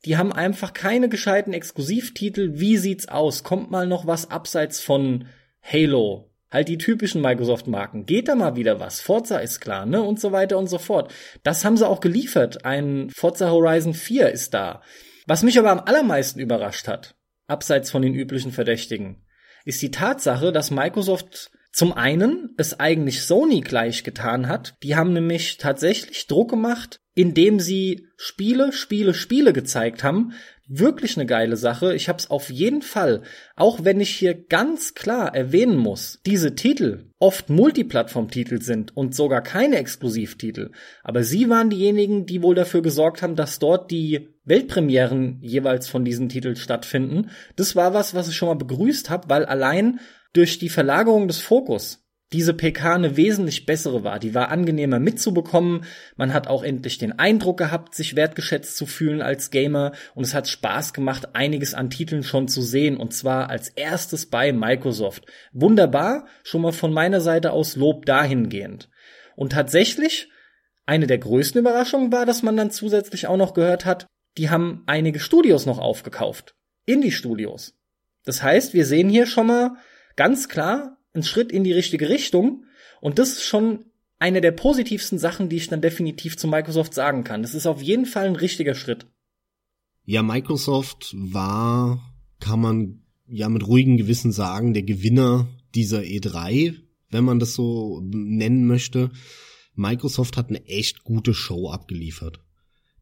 Die haben einfach keine gescheiten Exklusivtitel. Wie sieht's aus? Kommt mal noch was abseits von Halo, Halt die typischen Microsoft-Marken. Geht da mal wieder was? Forza ist klar, ne? Und so weiter und so fort. Das haben sie auch geliefert. Ein Forza Horizon 4 ist da. Was mich aber am allermeisten überrascht hat, abseits von den üblichen Verdächtigen, ist die Tatsache, dass Microsoft zum einen es eigentlich Sony gleich getan hat. Die haben nämlich tatsächlich Druck gemacht, indem sie Spiele, Spiele, Spiele gezeigt haben, wirklich eine geile Sache. Ich habe es auf jeden Fall, auch wenn ich hier ganz klar erwähnen muss, diese Titel oft Multiplattform-Titel sind und sogar keine Exklusivtitel. Aber sie waren diejenigen, die wohl dafür gesorgt haben, dass dort die Weltpremieren jeweils von diesen Titeln stattfinden. Das war was, was ich schon mal begrüßt habe, weil allein durch die Verlagerung des Fokus diese PK eine wesentlich bessere war. Die war angenehmer mitzubekommen. Man hat auch endlich den Eindruck gehabt, sich wertgeschätzt zu fühlen als Gamer. Und es hat Spaß gemacht, einiges an Titeln schon zu sehen. Und zwar als erstes bei Microsoft. Wunderbar. Schon mal von meiner Seite aus Lob dahingehend. Und tatsächlich, eine der größten Überraschungen war, dass man dann zusätzlich auch noch gehört hat, die haben einige Studios noch aufgekauft. Indie-Studios. Das heißt, wir sehen hier schon mal ganz klar, ein Schritt in die richtige Richtung. Und das ist schon eine der positivsten Sachen, die ich dann definitiv zu Microsoft sagen kann. Das ist auf jeden Fall ein richtiger Schritt. Ja, Microsoft war, kann man ja mit ruhigem Gewissen sagen, der Gewinner dieser E3, wenn man das so nennen möchte. Microsoft hat eine echt gute Show abgeliefert.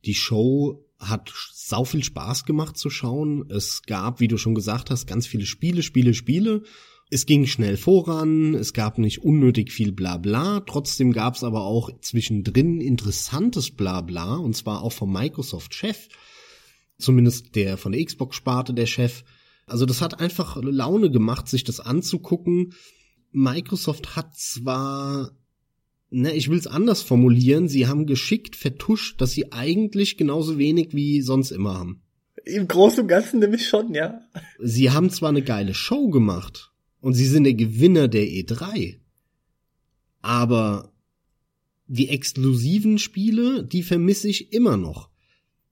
Die Show hat sau viel Spaß gemacht zu schauen. Es gab, wie du schon gesagt hast, ganz viele Spiele, Spiele, Spiele es ging schnell voran, es gab nicht unnötig viel Blabla, trotzdem gab es aber auch zwischendrin interessantes Blabla, und zwar auch vom Microsoft-Chef, zumindest der von der Xbox-Sparte der Chef. Also das hat einfach Laune gemacht, sich das anzugucken. Microsoft hat zwar, ne, ich will es anders formulieren, sie haben geschickt vertuscht, dass sie eigentlich genauso wenig wie sonst immer haben. Im Großen und Ganzen nämlich schon, ja. Sie haben zwar eine geile Show gemacht, und sie sind der Gewinner der E3. Aber die exklusiven Spiele, die vermisse ich immer noch.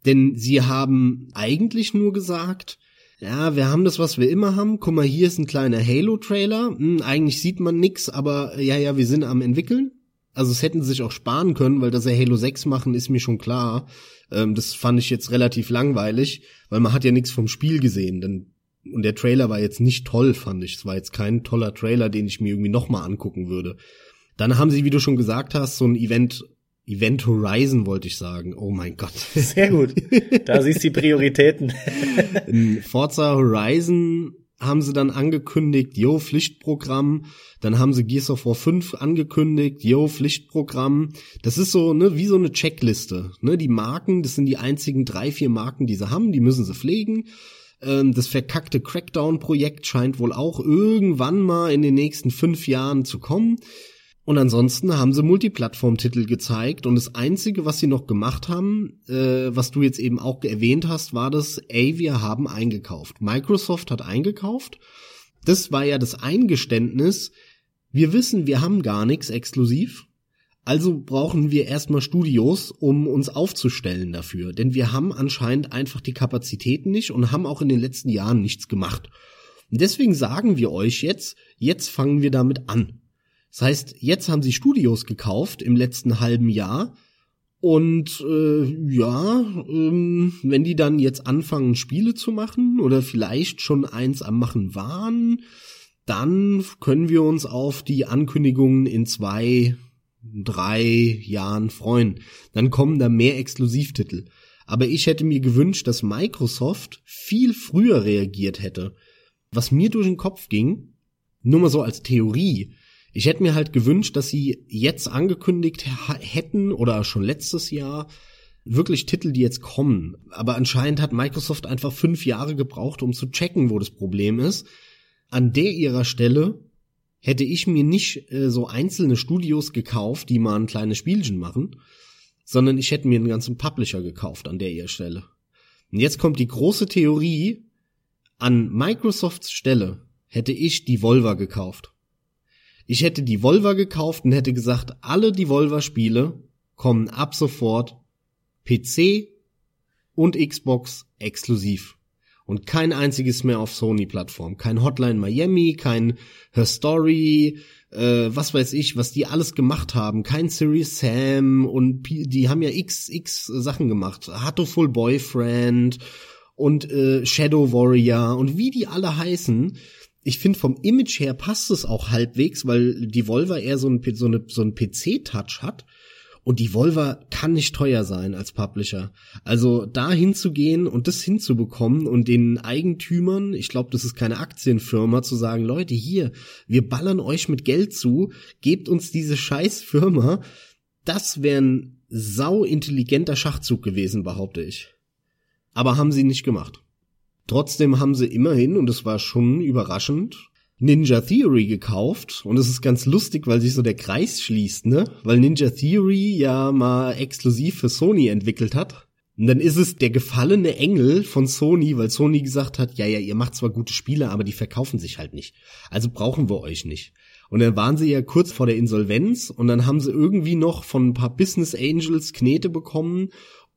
Denn sie haben eigentlich nur gesagt, ja, wir haben das, was wir immer haben. Guck mal, hier ist ein kleiner Halo-Trailer. Hm, eigentlich sieht man nix, aber ja, ja, wir sind am entwickeln. Also es hätten sie sich auch sparen können, weil dass sie Halo 6 machen, ist mir schon klar. Ähm, das fand ich jetzt relativ langweilig, weil man hat ja nichts vom Spiel gesehen. Denn, und der Trailer war jetzt nicht toll, fand ich. Es war jetzt kein toller Trailer, den ich mir irgendwie nochmal angucken würde. Dann haben sie, wie du schon gesagt hast, so ein Event Event Horizon wollte ich sagen. Oh mein Gott. (laughs) Sehr gut. Da siehst du die Prioritäten. (laughs) In Forza Horizon haben sie dann angekündigt, yo, Pflichtprogramm. Dann haben sie Gears of War 5 angekündigt, yo, Pflichtprogramm. Das ist so, ne, wie so eine Checkliste. Ne, die Marken, das sind die einzigen drei, vier Marken, die sie haben, die müssen sie pflegen. Ähm, das verkackte Crackdown-Projekt scheint wohl auch irgendwann mal in den nächsten fünf Jahren zu kommen. Und ansonsten haben sie Multiplattform-Titel gezeigt und das Einzige, was sie noch gemacht haben, äh, was du jetzt eben auch erwähnt hast, war das, ey, wir haben eingekauft. Microsoft hat eingekauft. Das war ja das Eingeständnis, wir wissen, wir haben gar nichts exklusiv, also brauchen wir erstmal Studios, um uns aufzustellen dafür. Denn wir haben anscheinend einfach die Kapazitäten nicht und haben auch in den letzten Jahren nichts gemacht. Und deswegen sagen wir euch jetzt, jetzt fangen wir damit an. Das heißt, jetzt haben sie Studios gekauft im letzten halben Jahr. Und äh, ja, ähm, wenn die dann jetzt anfangen, Spiele zu machen oder vielleicht schon eins am Machen waren, dann können wir uns auf die Ankündigungen in zwei, drei Jahren freuen. Dann kommen da mehr Exklusivtitel. Aber ich hätte mir gewünscht, dass Microsoft viel früher reagiert hätte. Was mir durch den Kopf ging, nur mal so als Theorie, ich hätte mir halt gewünscht, dass sie jetzt angekündigt hätten oder schon letztes Jahr wirklich Titel, die jetzt kommen. Aber anscheinend hat Microsoft einfach fünf Jahre gebraucht, um zu checken, wo das Problem ist. An der ihrer Stelle hätte ich mir nicht äh, so einzelne Studios gekauft, die mal ein kleines Spielchen machen, sondern ich hätte mir einen ganzen Publisher gekauft an der ihrer Stelle. Und jetzt kommt die große Theorie, an Microsofts Stelle hätte ich die Volva gekauft. Ich hätte die Volva gekauft und hätte gesagt, alle die Volva-Spiele kommen ab sofort PC und Xbox exklusiv. Und kein einziges mehr auf Sony-Plattform. Kein Hotline Miami, kein Her Story, äh, was weiß ich, was die alles gemacht haben. Kein Series Sam und die haben ja x, x Sachen gemacht. Full Boyfriend und äh, Shadow Warrior und wie die alle heißen ich finde vom Image her passt es auch halbwegs, weil die Volva eher so ein, so eine, so ein PC-Touch hat. Und die Volva kann nicht teuer sein als Publisher. Also da hinzugehen und das hinzubekommen und den Eigentümern, ich glaube, das ist keine Aktienfirma, zu sagen, Leute, hier, wir ballern euch mit Geld zu, gebt uns diese scheiß Firma, das wäre ein sau intelligenter Schachzug gewesen, behaupte ich. Aber haben sie nicht gemacht. Trotzdem haben sie immerhin, und es war schon überraschend, Ninja Theory gekauft. Und es ist ganz lustig, weil sich so der Kreis schließt, ne? Weil Ninja Theory ja mal exklusiv für Sony entwickelt hat. Und dann ist es der gefallene Engel von Sony, weil Sony gesagt hat, ja, ja, ihr macht zwar gute Spiele, aber die verkaufen sich halt nicht. Also brauchen wir euch nicht. Und dann waren sie ja kurz vor der Insolvenz und dann haben sie irgendwie noch von ein paar Business Angels Knete bekommen,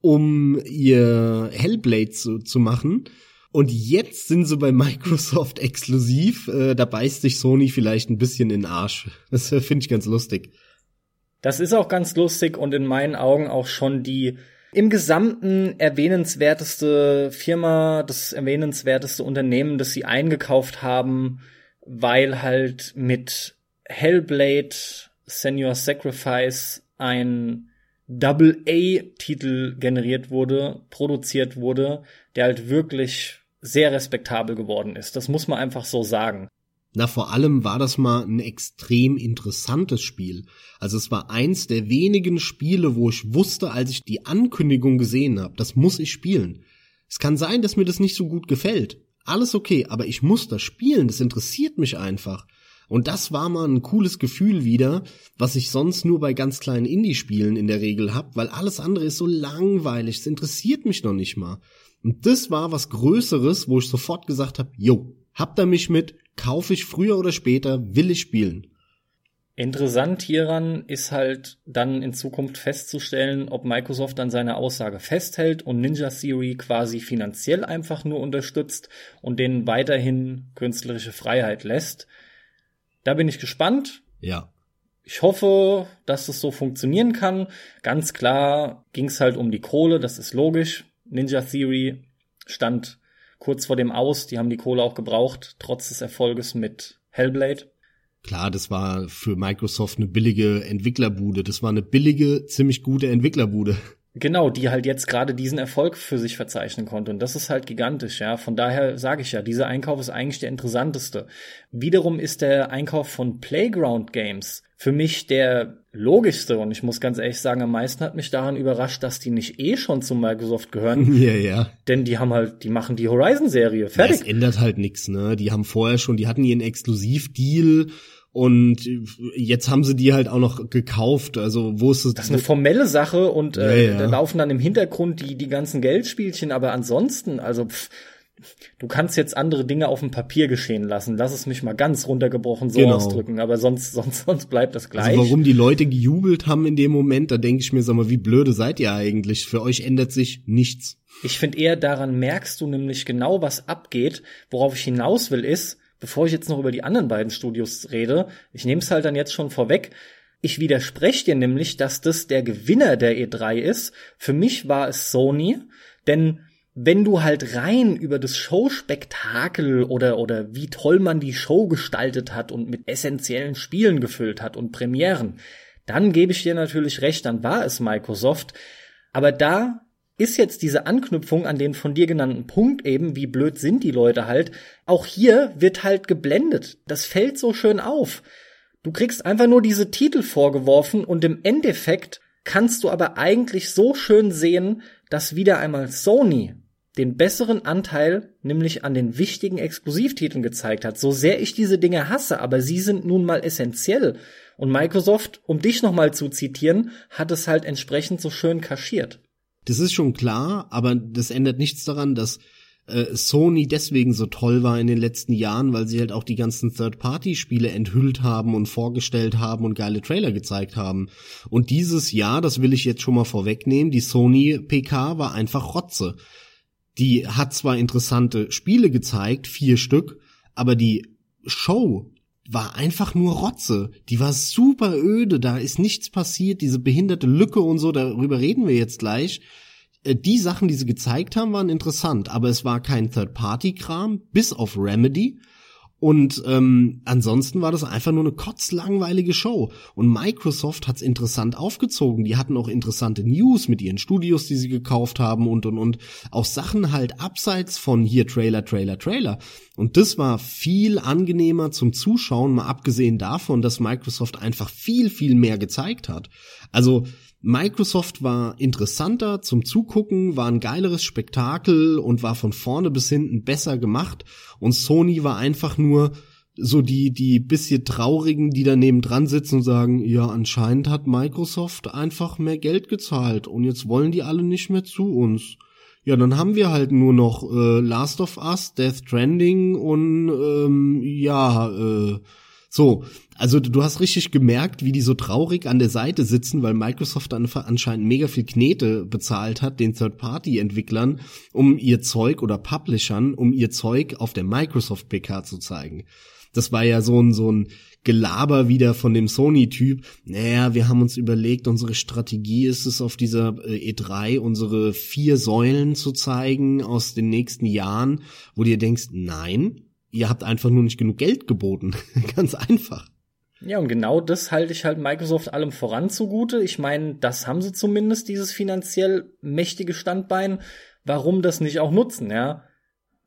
um ihr Hellblade zu, zu machen. Und jetzt sind sie bei Microsoft (laughs) exklusiv. Äh, da beißt sich Sony vielleicht ein bisschen in den Arsch. Das äh, finde ich ganz lustig. Das ist auch ganz lustig und in meinen Augen auch schon die im Gesamten erwähnenswerteste Firma, das erwähnenswerteste Unternehmen, das sie eingekauft haben, weil halt mit Hellblade Senior Sacrifice ein Double-A-Titel generiert wurde, produziert wurde, der halt wirklich sehr respektabel geworden ist. Das muss man einfach so sagen. Na, vor allem war das mal ein extrem interessantes Spiel. Also es war eins der wenigen Spiele, wo ich wusste, als ich die Ankündigung gesehen habe, das muss ich spielen. Es kann sein, dass mir das nicht so gut gefällt. Alles okay, aber ich muss das spielen, das interessiert mich einfach. Und das war mal ein cooles Gefühl wieder, was ich sonst nur bei ganz kleinen Indie-Spielen in der Regel hab, weil alles andere ist so langweilig, es interessiert mich noch nicht mal. Und das war was Größeres, wo ich sofort gesagt habe, jo, habt ihr mich mit, kaufe ich früher oder später, will ich spielen. Interessant hieran ist halt dann in Zukunft festzustellen, ob Microsoft dann seine Aussage festhält und Ninja Theory quasi finanziell einfach nur unterstützt und denen weiterhin künstlerische Freiheit lässt. Da bin ich gespannt. Ja Ich hoffe, dass es so funktionieren kann. Ganz klar ging es halt um die Kohle, das ist logisch. Ninja Theory stand kurz vor dem Aus, die haben die Kohle auch gebraucht, trotz des Erfolges mit Hellblade. Klar, das war für Microsoft eine billige Entwicklerbude. Das war eine billige, ziemlich gute Entwicklerbude. Genau, die halt jetzt gerade diesen Erfolg für sich verzeichnen konnte. Und das ist halt gigantisch, ja. Von daher sage ich ja, dieser Einkauf ist eigentlich der interessanteste. Wiederum ist der Einkauf von Playground Games für mich der logischste. Und ich muss ganz ehrlich sagen, am meisten hat mich daran überrascht, dass die nicht eh schon zu Microsoft gehören. (laughs) Ja, ja. Denn die haben halt, die machen die Horizon-Serie. Fertig. Ja, es ändert halt nichts, ne? Die haben vorher schon, die hatten ihren Exklusivdeal und jetzt haben sie die halt auch noch gekauft. Also wo ist es? Das ist eine formelle Sache und äh, ja, ja. da laufen dann im Hintergrund die die ganzen Geldspielchen. Aber ansonsten, also pff, du kannst jetzt andere Dinge auf dem Papier geschehen lassen. Lass es mich mal ganz runtergebrochen so genau. ausdrücken. Aber sonst (laughs) sonst sonst bleibt das gleich. Also warum die Leute gejubelt haben in dem Moment, da denke ich mir, sag mal, wie blöde seid ihr eigentlich? Für euch ändert sich nichts. Ich finde eher daran merkst du nämlich genau, was abgeht. Worauf ich hinaus will, ist bevor ich jetzt noch über die anderen beiden Studios rede, ich nehme es halt dann jetzt schon vorweg, ich widerspreche dir nämlich, dass das der Gewinner der E3 ist. Für mich war es Sony, denn wenn du halt rein über das Showspektakel oder, oder wie toll man die Show gestaltet hat und mit essentiellen Spielen gefüllt hat und Premieren, dann gebe ich dir natürlich recht, dann war es Microsoft. Aber da ist jetzt diese Anknüpfung an den von dir genannten Punkt eben, wie blöd sind die Leute halt, auch hier wird halt geblendet. Das fällt so schön auf. Du kriegst einfach nur diese Titel vorgeworfen und im Endeffekt kannst du aber eigentlich so schön sehen, dass wieder einmal Sony den besseren Anteil nämlich an den wichtigen Exklusivtiteln gezeigt hat. So sehr ich diese Dinge hasse, aber sie sind nun mal essentiell. Und Microsoft, um dich nochmal zu zitieren, hat es halt entsprechend so schön kaschiert. Das ist schon klar, aber das ändert nichts daran, dass äh, Sony deswegen so toll war in den letzten Jahren, weil sie halt auch die ganzen Third-Party-Spiele enthüllt haben und vorgestellt haben und geile Trailer gezeigt haben. Und dieses Jahr, das will ich jetzt schon mal vorwegnehmen, die Sony PK war einfach Rotze. Die hat zwar interessante Spiele gezeigt, vier Stück, aber die Show war einfach nur Rotze. Die war super öde, da ist nichts passiert, diese behinderte Lücke und so, darüber reden wir jetzt gleich. Äh, die Sachen, die sie gezeigt haben, waren interessant, aber es war kein Third-Party-Kram, bis auf Remedy. Und ähm, ansonsten war das einfach nur eine kotzlangweilige Show. Und Microsoft hat's interessant aufgezogen. Die hatten auch interessante News mit ihren Studios, die sie gekauft haben und und und. Auch Sachen halt abseits von hier Trailer, Trailer, Trailer. Und das war viel angenehmer zum Zuschauen, mal abgesehen davon, dass Microsoft einfach viel, viel mehr gezeigt hat. Also Microsoft war interessanter zum Zugucken, war ein geileres Spektakel und war von vorne bis hinten besser gemacht und Sony war einfach nur so die, die bisschen traurigen, die daneben dran sitzen und sagen, ja, anscheinend hat Microsoft einfach mehr Geld gezahlt und jetzt wollen die alle nicht mehr zu uns. Ja, dann haben wir halt nur noch äh, Last of Us, Death Stranding und ähm, ja, äh, so, also du hast richtig gemerkt, wie die so traurig an der Seite sitzen, weil Microsoft dann anscheinend mega viel Knete bezahlt hat, den Third-Party-Entwicklern, um ihr Zeug oder Publishern, um ihr Zeug auf der Microsoft PK zu zeigen. Das war ja so ein, so ein Gelaber wieder von dem Sony-Typ. Naja, wir haben uns überlegt, unsere Strategie ist es, auf dieser äh, E3 unsere vier Säulen zu zeigen aus den nächsten Jahren, wo du dir denkst, nein, ihr habt einfach nur nicht genug Geld geboten. (laughs) Ganz einfach. Ja, und genau das halte ich halt Microsoft allem voran zugute. Ich meine, das haben sie zumindest, dieses finanziell mächtige Standbein. Warum das nicht auch nutzen, ja?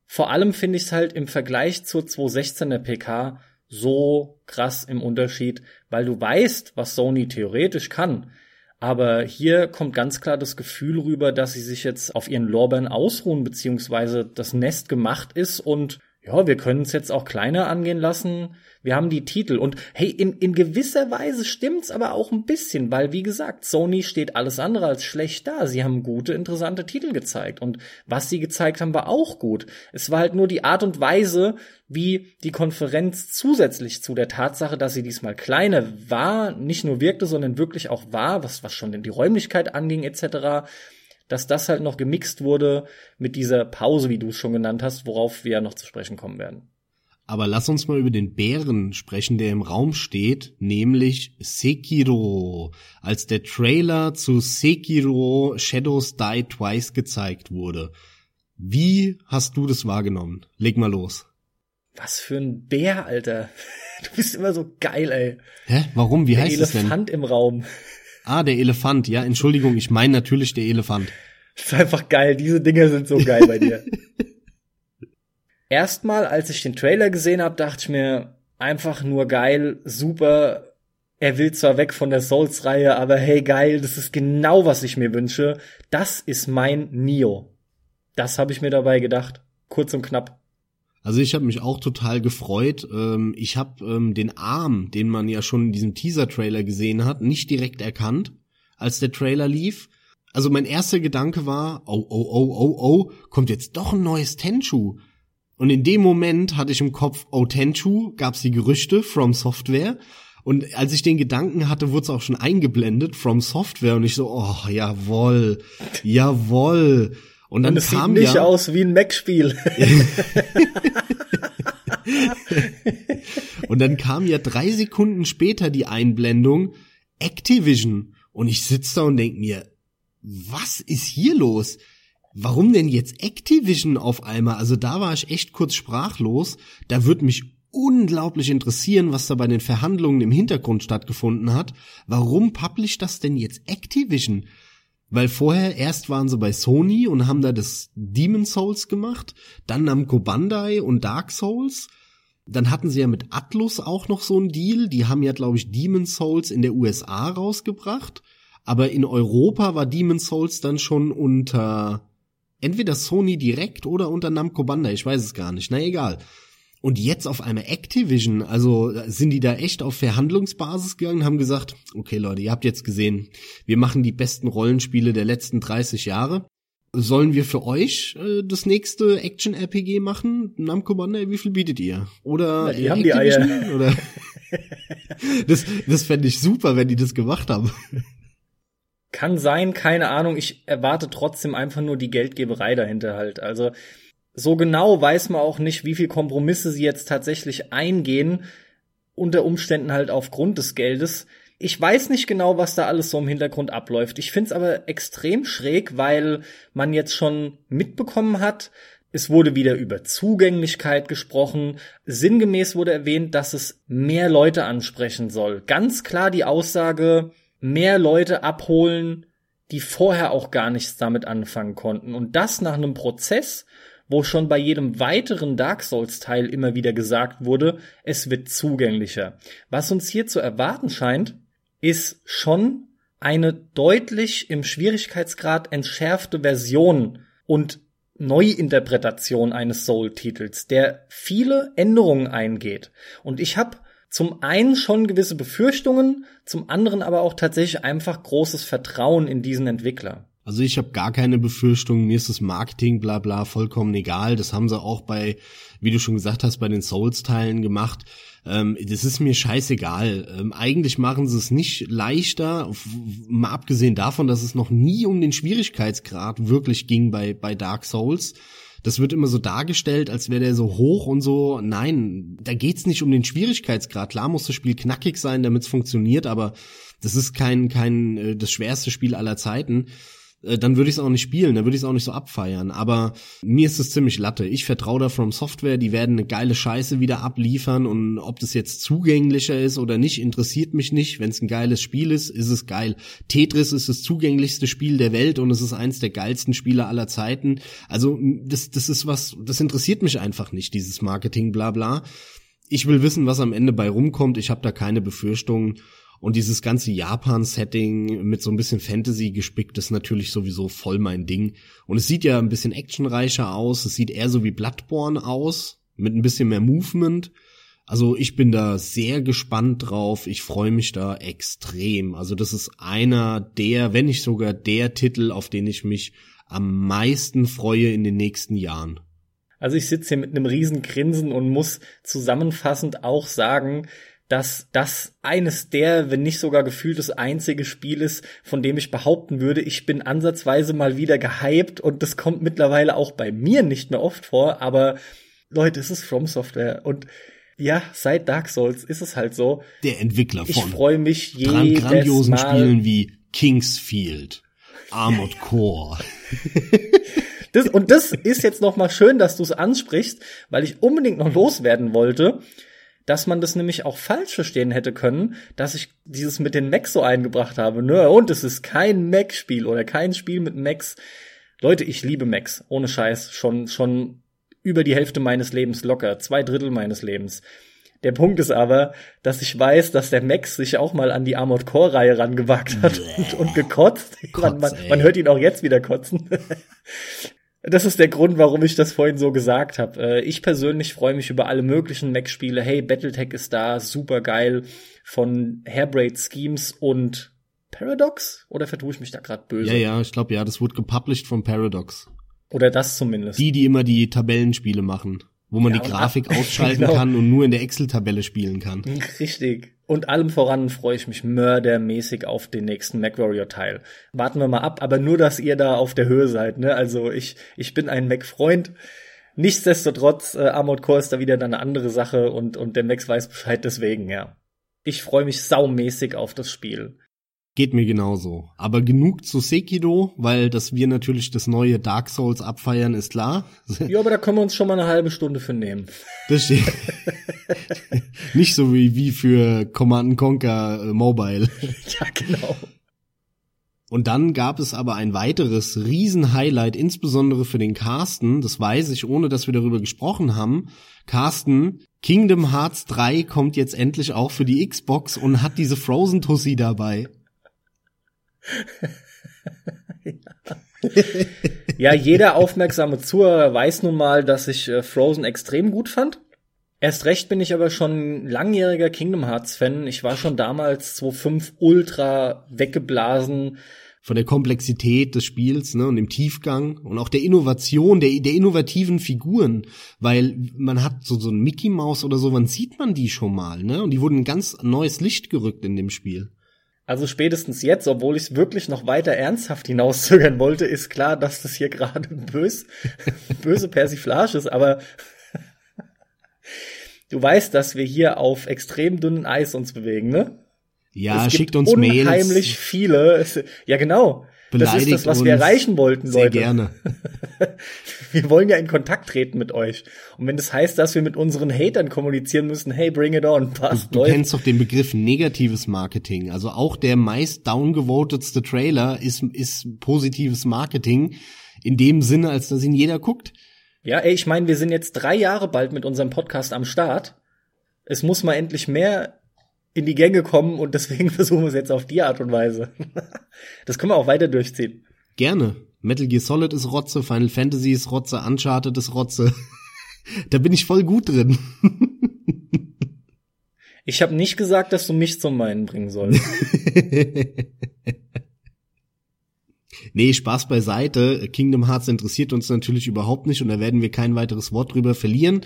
Vor allem finde ich es halt im Vergleich zur 216er PK so krass im Unterschied, weil du weißt, was Sony theoretisch kann. Aber hier kommt ganz klar das Gefühl rüber, dass sie sich jetzt auf ihren Lorbeeren ausruhen, beziehungsweise das Nest gemacht ist und ja, wir können es jetzt auch kleiner angehen lassen. Wir haben die Titel. Und hey, in, in gewisser Weise stimmt's aber auch ein bisschen, weil, wie gesagt, Sony steht alles andere als schlecht da. Sie haben gute, interessante Titel gezeigt. Und was sie gezeigt haben, war auch gut. Es war halt nur die Art und Weise, wie die Konferenz zusätzlich zu der Tatsache, dass sie diesmal kleiner war, nicht nur wirkte, sondern wirklich auch war, was, was schon die Räumlichkeit anging, etc., dass das halt noch gemixt wurde mit dieser Pause, wie du es schon genannt hast, worauf wir ja noch zu sprechen kommen werden. Aber lass uns mal über den Bären sprechen, der im Raum steht, nämlich Sekiro. Als der Trailer zu Sekiro Shadows Die Twice gezeigt wurde. Wie hast du das wahrgenommen? Leg mal los. Was für ein Bär, Alter. (laughs) Du bist immer so geil, ey. Hä? Warum? Wie der heißt Elefant es denn? Elefant im Raum. Ah, der Elefant. Ja, Entschuldigung, ich meine natürlich der Elefant. Das ist einfach geil. Diese Dinger sind so geil bei dir. (laughs) Erstmal, als ich den Trailer gesehen habe, dachte ich mir, einfach nur geil, super. Er will zwar weg von der Souls-Reihe, aber hey, geil, das ist genau, was ich mir wünsche. Das ist mein Nio. Das habe ich mir dabei gedacht. Kurz und knapp. Also ich habe mich auch total gefreut. Ähm, ich habe ähm, den Arm, den man ja schon in diesem Teaser-Trailer gesehen hat, nicht direkt erkannt, als der Trailer lief. Also mein erster Gedanke war, oh, oh, oh, oh, oh, kommt jetzt doch ein neues Tenchu. Und in dem Moment hatte ich im Kopf, oh, Tenchu, gab's die Gerüchte, From Software. Und als ich den Gedanken hatte, wurde es auch schon eingeblendet, From Software. Und ich so, oh, jawoll, jawoll. Und dann Und es kam sieht nicht ja, aus wie ein Mac-Spiel. (laughs) Und dann kam ja drei Sekunden später die Einblendung Activision. Und ich sitze da und denk mir, was ist hier los? Warum denn jetzt Activision auf einmal? Also da war ich echt kurz sprachlos. Da wird mich unglaublich interessieren, was da bei den Verhandlungen im Hintergrund stattgefunden hat. Warum publisht das denn jetzt Activision? Weil vorher erst waren sie bei Sony und haben da das Demon Souls gemacht, dann Namco Bandai und Dark Souls. Dann hatten sie ja mit Atlus auch noch so einen Deal. Die haben ja, glaube ich, Demon Souls in der USA rausgebracht. Aber in Europa war Demon Souls dann schon unter entweder Sony direkt oder unter Namco Bandai. Ich weiß es gar nicht. Na egal. Und jetzt auf einmal Activision, also sind die da echt auf Verhandlungsbasis gegangen, haben gesagt, okay Leute, ihr habt jetzt gesehen, wir machen die besten Rollenspiele der letzten 30 Jahre. Sollen wir für euch äh, das nächste Action-RPG machen? Namco Bandai, wie viel bietet ihr? Oder Na, die haben die Eier. Activision? Oder? (laughs) das das fände ich super, wenn die das gemacht haben. Kann sein, keine Ahnung. Ich erwarte trotzdem einfach nur die Geldgeberei dahinter halt. Also so genau weiß man auch nicht, wie viel Kompromisse sie jetzt tatsächlich eingehen, unter Umständen halt aufgrund des Geldes. Ich weiß nicht genau, was da alles so im Hintergrund abläuft. Ich find's aber extrem schräg, weil man jetzt schon mitbekommen hat, es wurde wieder über Zugänglichkeit gesprochen. Sinngemäß wurde erwähnt, dass es mehr Leute ansprechen soll. Ganz klar die Aussage, mehr Leute abholen, die vorher auch gar nichts damit anfangen konnten. Und das nach einem Prozess, wo schon bei jedem weiteren Dark Souls-Teil immer wieder gesagt wurde, es wird zugänglicher. Was uns hier zu erwarten scheint, ist schon eine deutlich im Schwierigkeitsgrad entschärfte Version und Neuinterpretation eines Soul-Titels, der viele Änderungen eingeht. Und ich habe zum einen schon gewisse Befürchtungen, zum anderen aber auch tatsächlich einfach großes Vertrauen in diesen Entwickler. Also ich habe gar keine Befürchtungen, mir ist das Marketing bla bla vollkommen egal. Das haben sie auch bei, wie du schon gesagt hast, bei den Souls-Teilen gemacht. Ähm, das ist mir scheißegal. Ähm, eigentlich machen sie es nicht leichter, mal abgesehen davon, dass es noch nie um den Schwierigkeitsgrad wirklich ging bei, bei Dark Souls. Das wird immer so dargestellt, als wäre der so hoch und so. Nein, da geht's nicht um den Schwierigkeitsgrad. Klar muss das Spiel knackig sein, damit es funktioniert, aber das ist kein, kein äh, das schwerste Spiel aller Zeiten dann würde ich es auch nicht spielen, dann würde ich es auch nicht so abfeiern. Aber mir ist es ziemlich latte. Ich vertraue da From Software, die werden eine geile Scheiße wieder abliefern und ob das jetzt zugänglicher ist oder nicht, interessiert mich nicht. Wenn es ein geiles Spiel ist, ist es geil. Tetris ist das zugänglichste Spiel der Welt und es ist eins der geilsten Spiele aller Zeiten. Also das, das ist was, das interessiert mich einfach nicht, dieses Marketing, bla bla. Ich will wissen, was am Ende bei rumkommt. Ich habe da keine Befürchtungen. Und dieses ganze Japan-Setting mit so ein bisschen Fantasy gespickt ist natürlich sowieso voll mein Ding. Und es sieht ja ein bisschen actionreicher aus. Es sieht eher so wie Bloodborne aus, mit ein bisschen mehr Movement. Also ich bin da sehr gespannt drauf. Ich freue mich da extrem. Also das ist einer der, wenn nicht sogar der Titel, auf den ich mich am meisten freue in den nächsten Jahren. Also ich sitze hier mit einem riesen Grinsen und muss zusammenfassend auch sagen, dass das eines der, wenn nicht sogar gefühlt das einzige Spiel ist, von dem ich behaupten würde, ich bin ansatzweise mal wieder gehypt und das kommt mittlerweile auch bei mir nicht mehr oft vor, aber Leute, es ist From Software und ja, seit Dark Souls ist es halt so. Der Entwickler Ich von freue mich jedes grandiosen Mal. Spielen wie Kingsfield, Armored Core. (laughs) Das, und das ist jetzt noch mal schön, dass du es ansprichst, weil ich unbedingt noch loswerden wollte, dass man das nämlich auch falsch verstehen hätte können, dass ich dieses mit den Macs so eingebracht habe. Ne? Und es ist kein Mac-Spiel oder kein Spiel mit Macs. Leute, ich liebe Macs, ohne Scheiß, schon schon über die Hälfte meines Lebens locker, zwei Drittel meines Lebens. Der Punkt ist aber, dass ich weiß, dass der Max sich auch mal an die Armored Core Reihe rangewagt hat und, und gekotzt. man, man, Kotz, ey. man hört ihn auch jetzt wieder kotzen. Das ist der Grund, warum ich das vorhin so gesagt habe. Äh, Ich persönlich freue mich über alle möglichen Mac-Spiele. Hey, Battletech ist da, super geil. Von Hairbraid Schemes und Paradox? Oder vertue ich mich da gerade böse? Ja, ja, ich glaube, ja, das wurde gepublished von Paradox. Oder das zumindest. Die, die immer die Tabellenspiele machen, wo man Ja, die Grafik (laughs) ausschalten Genau. kann und nur in der Excel-Tabelle spielen kann. Richtig. Und allem voran freue ich mich mördermäßig auf den nächsten MacWarrior-Teil. Warten wir mal ab, aber nur, dass ihr da auf der Höhe seid. Ne? Also ich, ich bin ein Mac-Freund. Nichtsdestotrotz, äh, Armored Core ist da wieder eine andere Sache und, und der Max weiß Bescheid deswegen, ja. Ich freue mich saumäßig auf das Spiel. Geht mir genauso. Aber genug zu Sekido, weil dass wir natürlich das neue Dark Souls abfeiern, ist klar. (laughs) Ja, aber da können wir uns schon mal eine halbe Stunde für nehmen. Das steht. (laughs) Nicht so wie, wie für Command Conquer äh, Mobile. (laughs) Ja, genau. Und dann gab es aber ein weiteres Riesen-Highlight, insbesondere für den Carsten. Das weiß ich, ohne dass wir darüber gesprochen haben. Carsten, Kingdom Hearts 3 kommt jetzt endlich auch für die Xbox und hat diese Frozen Tussi dabei. Ja, jeder aufmerksame Zuhörer weiß nun mal, dass ich äh, Frozen extrem gut fand. Erst recht bin ich aber schon langjähriger Kingdom Hearts Fan. Ich war schon damals 2.5 ultra weggeblasen. Von der Komplexität des Spiels ne, und dem Tiefgang und auch der Innovation, der, der innovativen Figuren. Weil man hat so, so ein Mickey Mouse oder so, wann sieht man die schon mal? Ne? Und die wurden in ganz neues Licht gerückt in dem Spiel. Also spätestens jetzt, obwohl ich es wirklich noch weiter ernsthaft hinauszögern wollte, ist klar, dass das hier gerade (laughs) bös, böse Persiflage ist, aber (laughs) du weißt, dass wir hier auf extrem dünnen Eis uns bewegen, ne? Ja, es schickt gibt uns Mails. unheimlich viele. Ja, genau. Das ist Beleidigt das, was wir erreichen wollten, Sehr Leute. gerne. (laughs) Wir wollen ja in Kontakt treten mit euch. Und wenn das heißt, dass wir mit unseren Hatern kommunizieren müssen, hey, bring it on, passt, Du läuft. kennst doch den Begriff negatives Marketing. Also auch der meist downgevotetste Trailer ist, ist positives Marketing. In dem Sinne, als dass ihn jeder guckt. Ja, ey, ich meine, wir sind jetzt drei Jahre bald mit unserem Podcast am Start. Es muss mal endlich mehr in die Gänge kommen und deswegen (laughs) versuchen wir es jetzt auf die Art und Weise. (laughs) Das können wir auch weiter durchziehen. Gerne. Metal Gear Solid ist Rotze, Final Fantasy ist Rotze, Uncharted ist Rotze. (laughs) da bin ich voll gut drin. (laughs) Ich habe nicht gesagt, dass du mich zum Meinen bringen sollst. (laughs) nee, Spaß beiseite. Kingdom Hearts interessiert uns natürlich überhaupt nicht und da werden wir kein weiteres Wort drüber verlieren.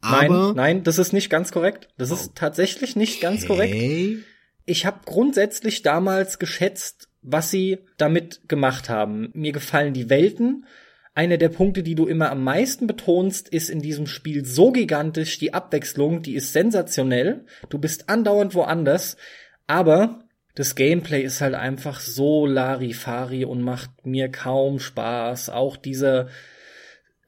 Aber nein, nein, das ist nicht ganz korrekt. Das ist tatsächlich nicht ganz korrekt. Ich habe grundsätzlich damals geschätzt, was sie damit gemacht haben. Mir gefallen die Welten. Einer der Punkte, die du immer am meisten betonst, ist in diesem Spiel so gigantisch. Die Abwechslung, die ist sensationell. Du bist andauernd woanders. Aber das Gameplay ist halt einfach so Larifari und macht mir kaum Spaß. Auch dieser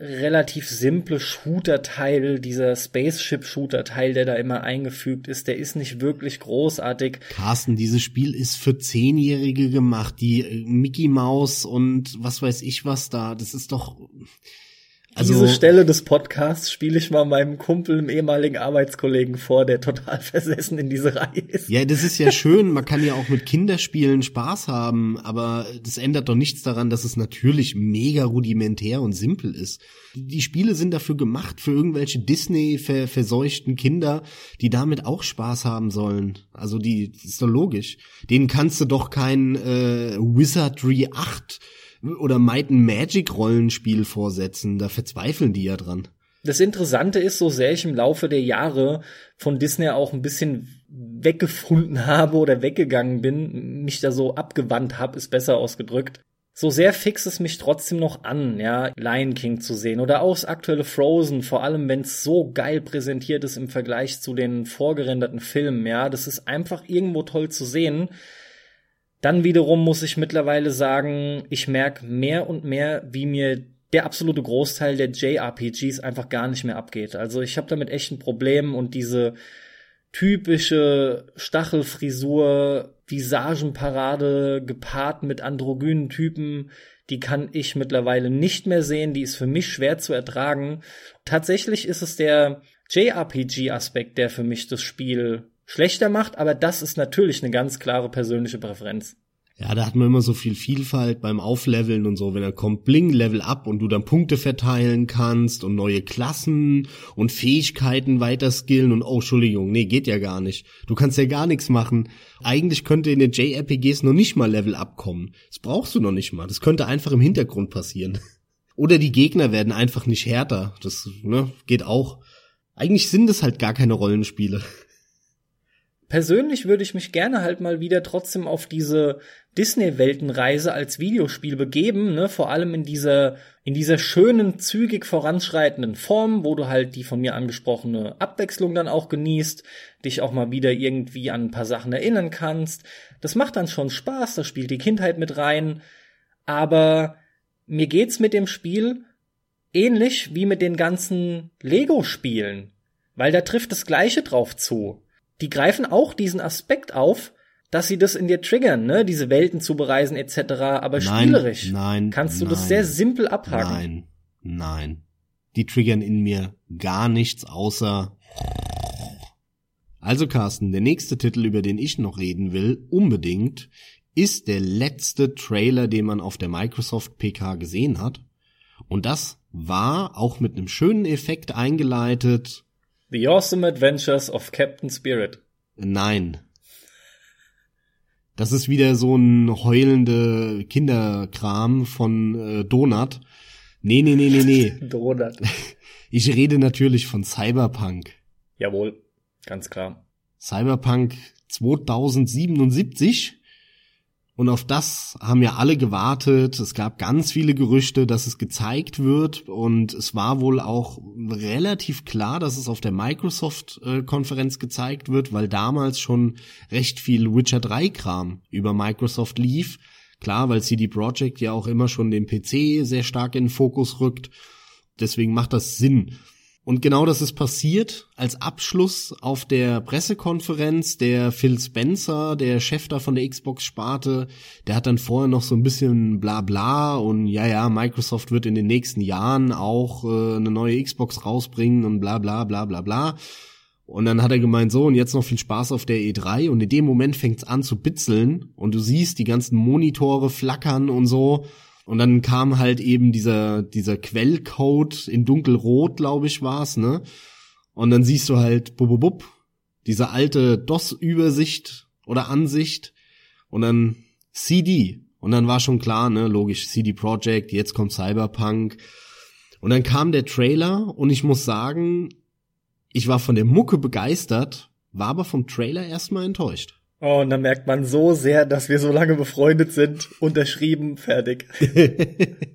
relativ simple Shooter-Teil, dieser Spaceship-Shooter-Teil, der da immer eingefügt ist, der ist nicht wirklich großartig. Carsten, dieses Spiel ist für Zehnjährige gemacht. Die äh, Mickey Mouse und was weiß ich was da. Das ist doch. Also, Diese Stelle des Podcasts spiele ich mal meinem Kumpel, einem ehemaligen Arbeitskollegen vor, der total (laughs) versessen in diese Reihe ist. Ja, das ist ja schön. Man kann ja auch mit Kinderspielen Spaß haben, aber das ändert doch nichts daran, dass es natürlich mega rudimentär und simpel ist. Die Spiele sind dafür gemacht für irgendwelche Disney ver verseuchten Kinder, die damit auch Spaß haben sollen. Also die das ist doch logisch. Denen kannst du doch kein äh, Wizardry 8 oder Might and Magic Rollenspiel vorsetzen. Da verzweifeln die ja dran. Das Interessante ist, so sehr ich im Laufe der Jahre von Disney auch ein bisschen weggefunden habe oder weggegangen bin, mich da so abgewandt habe, ist besser ausgedrückt. so sehr fix es mich trotzdem noch an, ja, Lion King zu sehen oder auch das aktuelle Frozen, vor allem wenn es so geil präsentiert ist im Vergleich zu den vorgerenderten Filmen, ja, das ist einfach irgendwo toll zu sehen. Dann wiederum muss ich mittlerweile sagen, ich merke mehr und mehr, wie mir der absolute Großteil der JRPGs einfach gar nicht mehr abgeht. Also ich habe damit echt ein Problem und diese typische Stachelfrisur, Visagenparade gepaart mit androgynen Typen, die kann ich mittlerweile nicht mehr sehen, die ist für mich schwer zu ertragen. Tatsächlich ist es der JRPG-Aspekt, der für mich das Spiel schlechter macht, aber das ist natürlich eine ganz klare persönliche Präferenz. Ja, da hat man immer so viel Vielfalt beim Aufleveln und so, wenn er kommt, bling, Level up und du dann Punkte verteilen kannst und neue Klassen und Fähigkeiten weiter skillen und oh, Entschuldigung, nee, geht ja gar nicht. Du kannst ja gar nichts machen. Eigentlich könnte in den JRPGs noch nicht mal Level up kommen. Das brauchst du noch nicht mal. Das könnte einfach im Hintergrund passieren. (laughs) Oder die Gegner werden einfach nicht härter. Das ne, geht auch. Eigentlich sind es halt gar keine Rollenspiele. Persönlich würde ich mich gerne halt mal wieder trotzdem auf diese Disney-Weltenreise als Videospiel begeben, ne, vor allem in dieser, in dieser schönen, zügig voranschreitenden Form, wo du halt die von mir angesprochene Abwechslung dann auch genießt, dich auch mal wieder irgendwie an ein paar Sachen erinnern kannst. Das macht dann schon Spaß, da spielt die Kindheit mit rein, aber mir geht's mit dem Spiel ähnlich wie mit den ganzen Lego-Spielen, weil da trifft das Gleiche drauf zu. Die greifen auch diesen Aspekt auf, dass sie das in dir triggern, ne, diese Welten zu bereisen etc. Aber nein, spielerisch nein, kannst du nein, das sehr simpel abhaken. Nein, nein, die triggern in mir gar nichts außer. Also Carsten, der nächste Titel, über den ich noch reden will, unbedingt, ist der letzte Trailer, den man auf der Microsoft PK gesehen hat. Und das war auch mit einem schönen Effekt eingeleitet. The Awesome Adventures of Captain Spirit. Nein, das ist wieder so ein heulende Kinderkram von äh, Donut. Nee, nee, nee, nee, nee. (laughs) Donut. (laughs) Ich rede natürlich von Cyberpunk. Jawohl, ganz klar. Cyberpunk 2077 und auf das haben ja alle gewartet. Es gab ganz viele Gerüchte, dass es gezeigt wird. Und es war wohl auch relativ klar, dass es auf der Microsoft-Konferenz gezeigt wird, weil damals schon recht viel Witcher 3-Kram über Microsoft lief. Klar, weil CD Projekt ja auch immer schon den PC sehr stark in den Fokus rückt. Deswegen macht das Sinn. Und genau das ist passiert als Abschluss auf der Pressekonferenz. Der Phil Spencer, der Chef da von der Xbox-Sparte, der hat dann vorher noch so ein bisschen bla bla und ja, ja, Microsoft wird in den nächsten Jahren auch äh, eine neue Xbox rausbringen und bla bla bla bla bla. Und dann hat er gemeint, so, und jetzt noch viel Spaß auf der E3. Und in dem Moment fängt's an zu bitzeln und du siehst die ganzen Monitore flackern und so. Und dann kam halt eben dieser, dieser Quellcode in dunkelrot, glaube ich, war's, ne? Und dann siehst du halt, bub, bub, bub, diese alte DOS-Übersicht oder Ansicht und dann CD. Und dann war schon klar, ne, logisch, CD Projekt, jetzt kommt Cyberpunk. Und dann kam der Trailer und ich muss sagen, ich war von der Mucke begeistert, war aber vom Trailer erstmal enttäuscht. Oh, und dann merkt man so sehr, dass wir so lange befreundet sind. Unterschrieben, fertig. (laughs)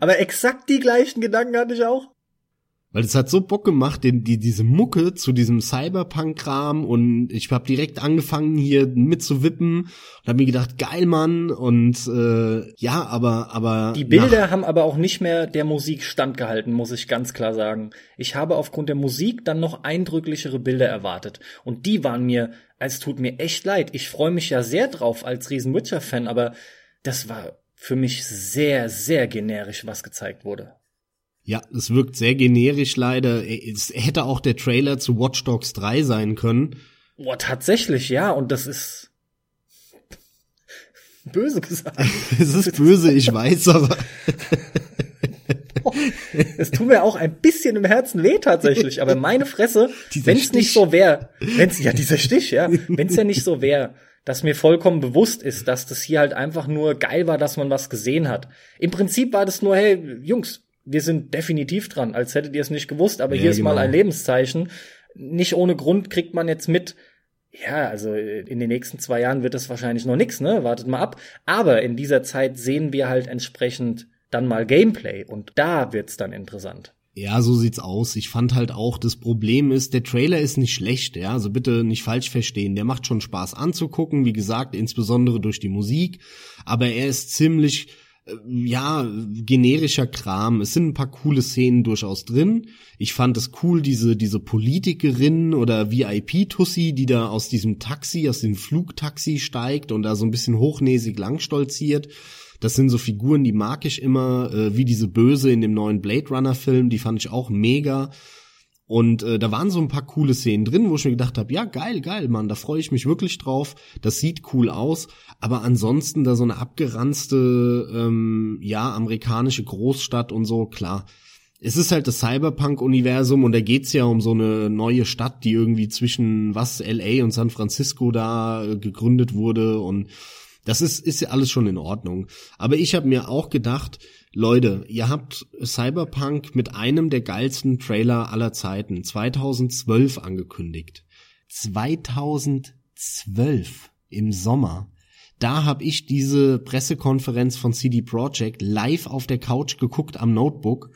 Aber exakt die gleichen Gedanken hatte ich auch. Weil es hat so Bock gemacht, den, die, diese Mucke zu diesem Cyberpunk-Kram und ich habe direkt angefangen hier mitzuwippen und habe mir gedacht, geil Mann und äh, ja, aber aber die Bilder haben aber auch nicht mehr der Musik standgehalten, muss ich ganz klar sagen. Ich habe aufgrund der Musik dann noch eindrücklichere Bilder erwartet und die waren mir, es tut mir echt leid. Ich freue mich ja sehr drauf als riesen Witcher-Fan, aber das war für mich sehr sehr generisch, was gezeigt wurde. Ja, es wirkt sehr generisch leider. Es hätte auch der Trailer zu Watch Dogs 3 sein können. Boah, tatsächlich, ja, und das ist (laughs) böse gesagt. (laughs) es ist böse, ich weiß, aber (laughs) (laughs) es tut mir auch ein bisschen im Herzen weh tatsächlich, aber meine Fresse, (laughs) wenn es nicht so wäre, wenn's ja dieser Stich, ja, wenn es ja nicht so wäre, dass mir vollkommen bewusst ist, dass das hier halt einfach nur geil war, dass man was gesehen hat. Im Prinzip war das nur, hey, Jungs, wir sind definitiv dran, als hättet ihr es nicht gewusst, aber ja, hier ist genau. mal ein Lebenszeichen. Nicht ohne Grund kriegt man jetzt mit, Ja, also in den nächsten zwei Jahren wird das wahrscheinlich noch nix, ne? Wartet mal ab. Aber in dieser Zeit sehen wir halt entsprechend dann mal Gameplay und da wird's dann interessant. Ja, so sieht's aus. Ich fand halt auch, das Problem ist, der Trailer ist nicht schlecht, ja, also bitte nicht falsch verstehen. Der macht schon Spaß anzugucken, wie gesagt, insbesondere durch die Musik, aber er ist ziemlich äh, ja, generischer Kram. Es sind ein paar coole Szenen durchaus drin. Ich fand es cool, diese, diese Politikerin oder VIP-Tussi, die da aus diesem Taxi, aus dem Flugtaxi steigt und da so ein bisschen hochnäsig langstolziert. Das sind so Figuren, die mag ich immer, äh, wie diese Böse in dem neuen Blade Runner Film, die fand ich auch mega. Und äh, da waren so ein paar coole Szenen drin, wo ich mir gedacht habe, ja, geil, geil, Mann, da freue ich mich wirklich drauf. Das sieht cool aus. Aber ansonsten da so eine abgeranzte, ähm, ja, amerikanische Großstadt und so, klar. Es ist halt das Cyberpunk-Universum und da geht's ja um so eine neue Stadt, die irgendwie zwischen was LA und San Francisco da äh, gegründet wurde und das ist, ist ja alles schon in Ordnung. Aber ich habe mir auch gedacht, Leute, ihr habt Cyberpunk mit einem der geilsten Trailer aller Zeiten 2012 angekündigt. 2012 im Sommer. Da habe ich diese Pressekonferenz von CD Projekt live auf der Couch geguckt am Notebook.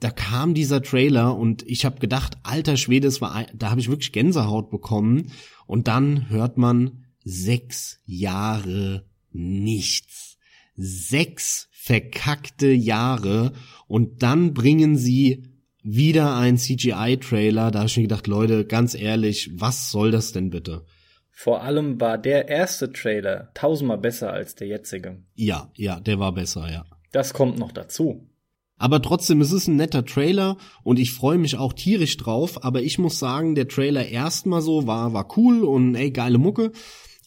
Da kam dieser Trailer und ich habe gedacht, alter Schwede, es war, da habe ich wirklich Gänsehaut bekommen. Und dann hört man sechs Jahre nichts. Sechs verkackte Jahre und dann bringen sie wieder ein CGI-Trailer. Da habe ich mir gedacht, Leute, ganz ehrlich, was soll das denn bitte? Vor allem war der erste Trailer tausendmal besser als der jetzige. Ja, ja, der war besser, ja. Das kommt noch dazu. Aber trotzdem, es ist ein netter Trailer und ich freue mich auch tierisch drauf. Aber ich muss sagen, der Trailer erstmal so war, war cool und ey, geile Mucke.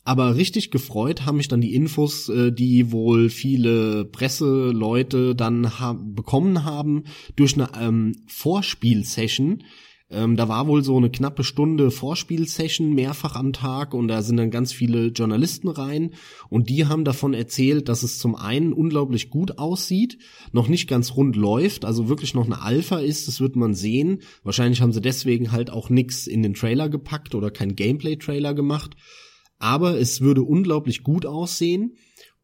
Aber richtig gefreut haben mich dann die Infos, äh, die wohl viele Presseleute dann ha bekommen haben durch eine ähm, Vorspielsession. Ähm, da war wohl so eine knappe Stunde Vorspielsession mehrfach am Tag und da sind dann ganz viele Journalisten rein und die haben davon erzählt, dass es zum einen unglaublich gut aussieht, noch nicht ganz rund läuft, also wirklich noch eine Alpha ist, das wird man sehen. Wahrscheinlich haben sie deswegen halt auch nix in den Trailer gepackt oder kein Gameplay-Trailer gemacht aber es würde unglaublich gut aussehen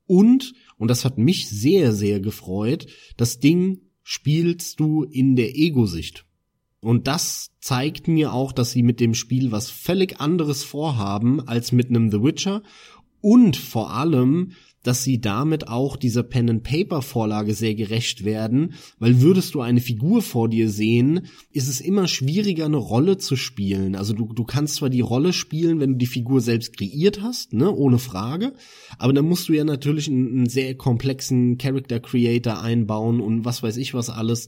und, und das hat mich sehr, sehr gefreut, das Ding spielst du in der Ego-Sicht. Und das zeigt mir auch, dass sie mit dem Spiel was völlig anderes vorhaben als mit einem The Witcher und vor allem, dass sie damit auch dieser Pen-and-Paper-Vorlage sehr gerecht werden, weil würdest du eine Figur vor dir sehen, ist es immer schwieriger, eine Rolle zu spielen. Also du, du kannst zwar die Rolle spielen, wenn du die Figur selbst kreiert hast, ne, ohne Frage, aber dann musst du ja natürlich einen, einen sehr komplexen Character Creator einbauen und was weiß ich was alles.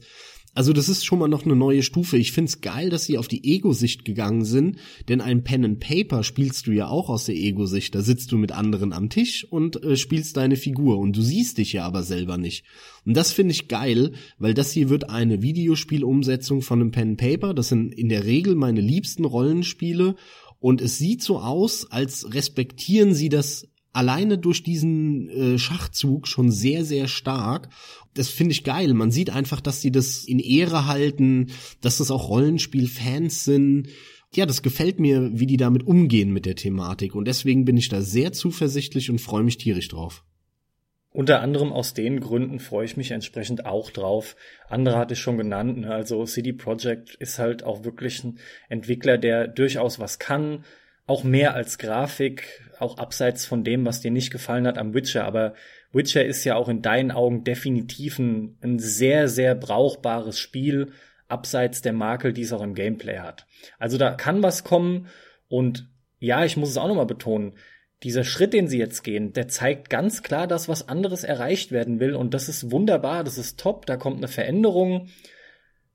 Also das ist schon mal noch eine neue Stufe. Ich find's geil, dass sie auf die Ego-Sicht gegangen sind, denn ein Pen and Paper spielst du ja auch aus der Ego-Sicht. Da sitzt du mit anderen am Tisch und äh, spielst deine Figur und du siehst dich ja aber selber nicht. Und das finde ich geil, weil das hier wird eine Videospielumsetzung von einem Pen and Paper. Das sind in der Regel meine liebsten Rollenspiele und es sieht so aus, als respektieren sie das alleine durch diesen äh, Schachzug schon sehr, sehr stark. Das finde ich geil. Man sieht einfach, dass sie das in Ehre halten, dass das auch Rollenspiel-Fans sind. Ja, das gefällt mir, wie die damit umgehen mit der Thematik. Und deswegen bin ich da sehr zuversichtlich und freue mich tierisch drauf. Unter anderem aus den Gründen freue ich mich entsprechend auch drauf. Andere hatte ich schon genannt. Ne? Also CD Projekt ist halt auch wirklich ein Entwickler, der durchaus was kann, auch mehr als Grafik, auch abseits von dem, was dir nicht gefallen hat am Witcher. Aber Witcher ist ja auch in deinen Augen definitiv ein, ein sehr, sehr brauchbares Spiel, abseits der Makel, die es auch im Gameplay hat. Also da kann was kommen und ja, ich muss es auch nochmal betonen, dieser Schritt, den sie jetzt gehen, der zeigt ganz klar, dass was anderes erreicht werden will und das ist wunderbar, das ist top, da kommt eine Veränderung.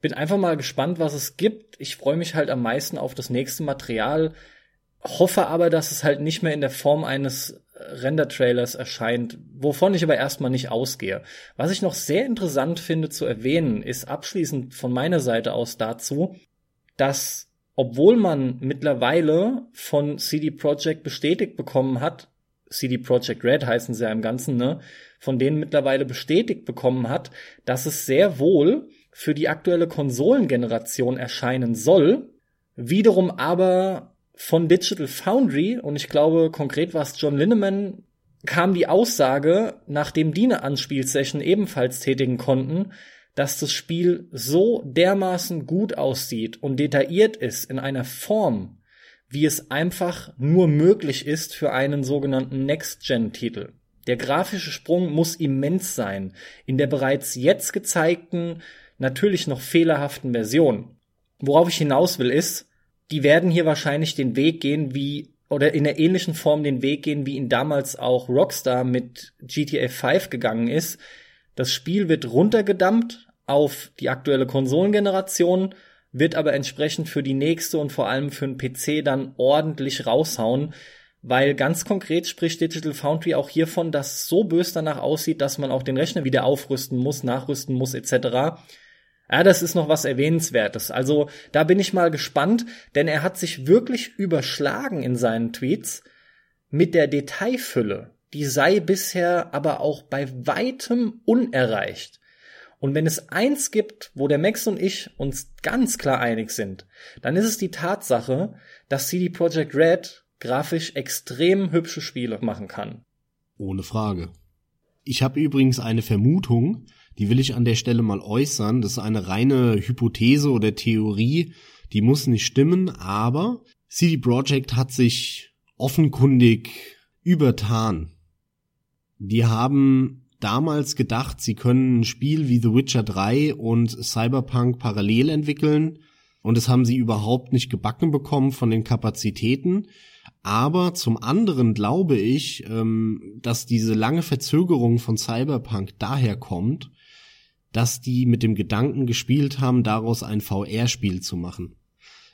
Bin einfach mal gespannt, was es gibt. Ich freue mich halt am meisten auf das nächste Material hoffe aber, dass es halt nicht mehr in der Form eines Render-Trailers erscheint, wovon ich aber erstmal nicht ausgehe. Was ich noch sehr interessant finde zu erwähnen, ist abschließend von meiner Seite aus dazu, dass obwohl man mittlerweile von CD Projekt bestätigt bekommen hat, CD Projekt Red heißen sie ja im Ganzen, ne, von denen mittlerweile bestätigt bekommen hat, dass es sehr wohl für die aktuelle Konsolengeneration erscheinen soll, wiederum aber von Digital Foundry, und ich glaube konkret war es John Linneman, kam die Aussage, nachdem die eine Anspielsession ebenfalls tätigen konnten, dass das Spiel so dermaßen gut aussieht und detailliert ist in einer Form, wie es einfach nur möglich ist für einen sogenannten Next-Gen-Titel. Der grafische Sprung muss immens sein in der bereits jetzt gezeigten, natürlich noch fehlerhaften Version. Worauf ich hinaus will ist, die werden hier wahrscheinlich den Weg gehen wie oder in der ähnlichen Form den Weg gehen, wie ihn damals auch Rockstar mit GTA 5 gegangen ist. Das Spiel wird runtergedammt auf die aktuelle Konsolengeneration, wird aber entsprechend für die nächste und vor allem für den PC dann ordentlich raushauen, weil ganz konkret spricht Digital Foundry auch hiervon, dass so bös danach aussieht, dass man auch den Rechner wieder aufrüsten muss, nachrüsten muss etc. Ja, das ist noch was Erwähnenswertes. Also da bin ich mal gespannt, denn er hat sich wirklich überschlagen in seinen Tweets mit der Detailfülle. Die sei bisher aber auch bei weitem unerreicht. Und wenn es eins gibt, wo der Max und ich uns ganz klar einig sind, dann ist es die Tatsache, dass CD Projekt Red grafisch extrem hübsche Spiele machen kann. Ohne Frage. Ich habe übrigens eine Vermutung, die will ich an der Stelle mal äußern. Das ist eine reine Hypothese oder Theorie, die muss nicht stimmen, aber CD Projekt hat sich offenkundig übertan. Die haben damals gedacht, sie können ein Spiel wie The Witcher 3 und Cyberpunk parallel entwickeln und das haben sie überhaupt nicht gebacken bekommen von den Kapazitäten. Aber zum anderen glaube ich, ähm, dass diese lange Verzögerung von Cyberpunk daher kommt, dass die mit dem Gedanken gespielt haben, daraus ein VR-Spiel zu machen.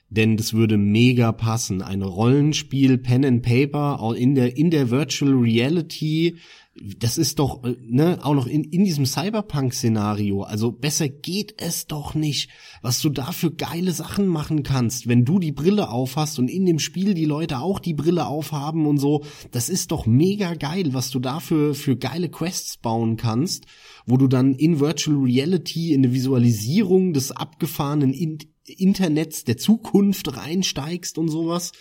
Denn das würde mega passen. Ein Rollenspiel, Pen and Paper in der, in der Virtual Reality. Das ist doch, äh, ne, auch noch in, in diesem Cyberpunk-Szenario. Also besser geht es doch nicht, was du da für geile Sachen machen kannst, wenn du die Brille aufhast und in dem Spiel die Leute auch die Brille aufhaben und so. Das ist doch mega geil, was du da für, für geile Quests bauen kannst wo du dann in Virtual Reality in eine Visualisierung des abgefahrenen in Internets der Zukunft reinsteigst und sowas.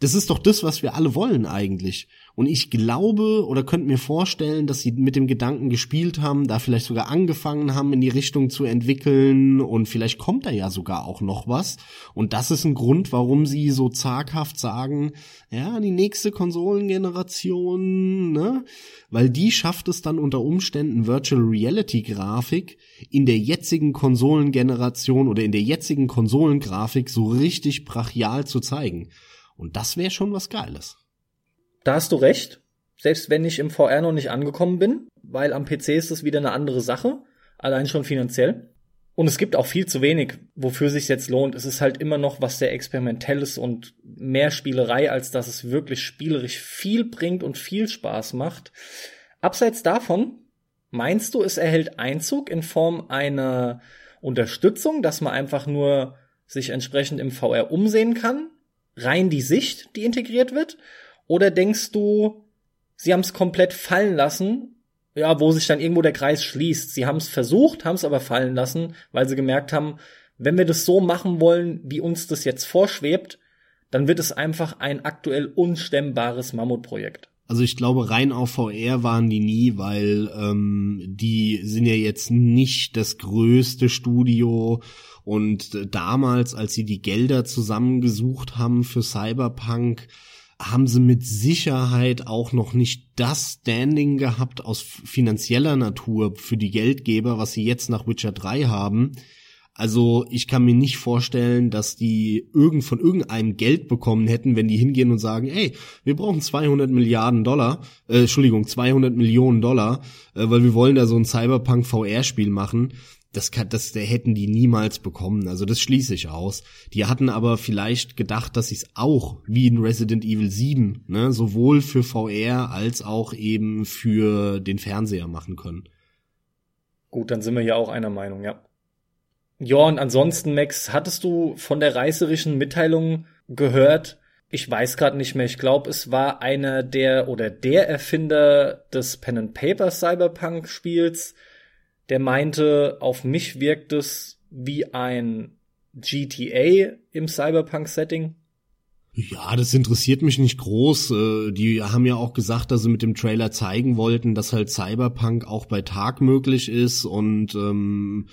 Das ist doch das, was wir alle wollen eigentlich. Und ich glaube oder könnte mir vorstellen, dass sie mit dem Gedanken gespielt haben, da vielleicht sogar angefangen haben, in die Richtung zu entwickeln und vielleicht kommt da ja sogar auch noch was. Und das ist ein Grund, warum sie so zaghaft sagen, ja, die nächste Konsolengeneration, ne? Weil die schafft es dann unter Umständen Virtual Reality Grafik in der jetzigen Konsolengeneration oder in der jetzigen Konsolengrafik so richtig brachial zu zeigen. Und das wäre schon was Geiles. Da hast du recht. Selbst wenn ich im VR noch nicht angekommen bin, weil am PC ist das wieder eine andere Sache. Allein schon finanziell. Und es gibt auch viel zu wenig, wofür sich jetzt lohnt. Es ist halt immer noch was sehr experimentelles und mehr Spielerei, als dass es wirklich spielerisch viel bringt und viel Spaß macht. Abseits davon, meinst du, es erhält Einzug in Form einer Unterstützung, dass man einfach nur sich entsprechend im VR umsehen kann? rein die Sicht, die integriert wird? Oder denkst du, sie haben es komplett fallen lassen, ja, wo sich dann irgendwo der Kreis schließt? Sie haben es versucht, haben es aber fallen lassen, weil sie gemerkt haben, wenn wir das so machen wollen, wie uns das jetzt vorschwebt, dann wird es einfach ein aktuell unstemmbares Mammutprojekt. Also ich glaube, rein auf VR waren die nie, weil ähm, die sind ja jetzt nicht das größte Studio und äh, damals, als sie die Gelder zusammengesucht haben für Cyberpunk, haben sie mit Sicherheit auch noch nicht das Standing gehabt aus finanzieller Natur für die Geldgeber, was sie jetzt nach Witcher 3 haben. Also ich kann mir nicht vorstellen, dass die irgend von irgendeinem Geld bekommen hätten, wenn die hingehen und sagen, ey, wir brauchen 200 Milliarden Dollar, äh, Entschuldigung, 200 Millionen Dollar, äh, weil wir wollen da so ein Cyberpunk VR-Spiel machen das, kann, das hätten die niemals bekommen. Also das schließe ich aus. Die hatten aber vielleicht gedacht, dass sie es auch wie in Resident Evil 7, ne, sowohl für VR als auch eben für den Fernseher machen können. Gut, dann sind wir ja auch einer Meinung, ja. Ja, und ansonsten, Max, hattest du von der reißerischen Mitteilung gehört? Ich weiß gerade nicht mehr. Ich glaube, es war einer der oder der Erfinder des Pen and Paper Cyberpunk Spiels, der meinte, auf mich wirkt es wie ein GTA im Cyberpunk-Setting. Ja, das interessiert mich nicht groß. Äh, die haben ja auch gesagt, dass sie mit dem Trailer zeigen wollten, dass halt Cyberpunk auch bei Tag möglich ist. Und ähm,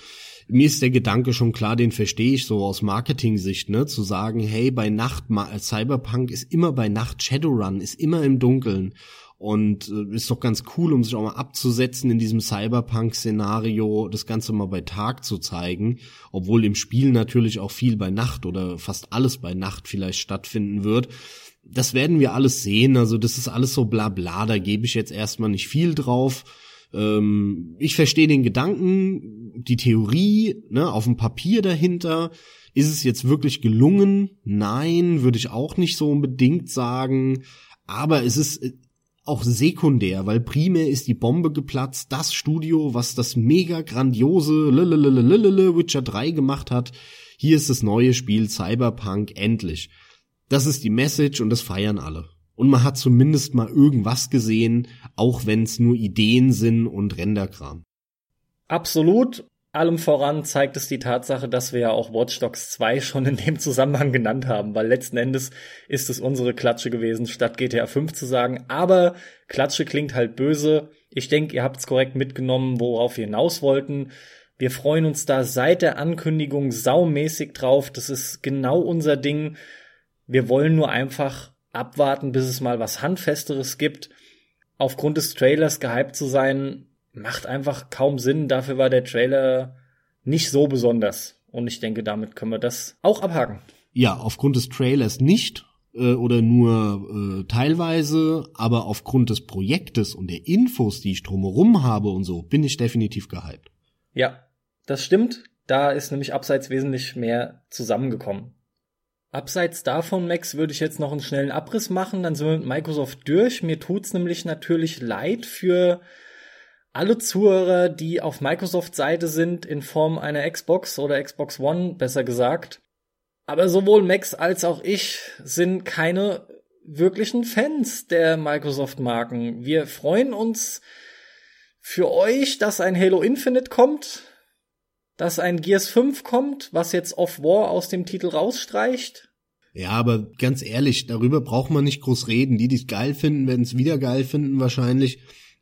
mir ist der Gedanke schon klar, den verstehe ich so aus Marketing-Sicht, ne? Zu sagen, hey, bei Nacht, Cyberpunk ist immer bei Nacht, Shadowrun ist immer im Dunkeln. Und äh, ist doch ganz cool, um sich auch mal abzusetzen in diesem Cyberpunk-Szenario, das Ganze mal bei Tag zu zeigen, obwohl im Spiel natürlich auch viel bei Nacht oder fast alles bei Nacht vielleicht stattfinden wird. Das werden wir alles sehen, also das ist alles so bla bla, da gebe ich jetzt erstmal nicht viel drauf. Ähm, ich verstehe den Gedanken, die Theorie, ne, auf dem Papier dahinter. Ist es jetzt wirklich gelungen? Nein, würde ich auch nicht so unbedingt sagen. Aber es ist auch sekundär, weil primär ist die Bombe geplatzt, das Studio, was das mega grandiose Witcher 3 gemacht hat. Hier ist das neue Spiel Cyberpunk endlich. Das ist die Message und das feiern alle. Und man hat zumindest mal irgendwas gesehen, auch wenn es nur Ideen sind und Renderkram. Absolut allem voran zeigt es die Tatsache, dass wir ja auch Watch Dogs 2 (laughs) schon in dem Zusammenhang genannt haben, weil letzten Endes ist es unsere Klatsche gewesen, statt GTA 5 zu sagen. Aber Klatsche klingt halt böse. Ich denke, ihr habt es korrekt mitgenommen, worauf wir hinaus wollten. Wir freuen uns da seit der Ankündigung saumäßig drauf. Das ist genau unser Ding. Wir wollen nur einfach abwarten, bis es mal was Handfesteres gibt. Aufgrund des Trailers gehypt zu sein, macht einfach kaum Sinn. Dafür war der Trailer nicht so besonders. Und ich denke, damit können wir das auch abhaken. Ja, aufgrund des Trailers nicht äh, oder nur äh, teilweise, aber aufgrund des Projektes und der Infos, die ich drumherum habe und so, bin ich definitiv gehypt. Ja, das stimmt. Da ist nämlich abseits wesentlich mehr zusammengekommen. Abseits davon, Max, würde ich jetzt noch einen schnellen Abriss machen, dann sind wir mit Microsoft durch. Mir tut's nämlich natürlich leid für alle Zuhörer, die auf Microsoft-Seite sind, in Form einer Xbox oder Xbox One, besser gesagt. Aber sowohl Max als auch ich sind keine wirklichen Fans der Microsoft-Marken. Wir freuen uns für euch, dass ein Halo Infinite kommt, dass ein Gears 5 kommt, was jetzt Off War aus dem Titel rausstreicht. Ja, aber ganz ehrlich, darüber braucht man nicht groß reden. Die, die es geil finden, werden es wieder geil finden wahrscheinlich.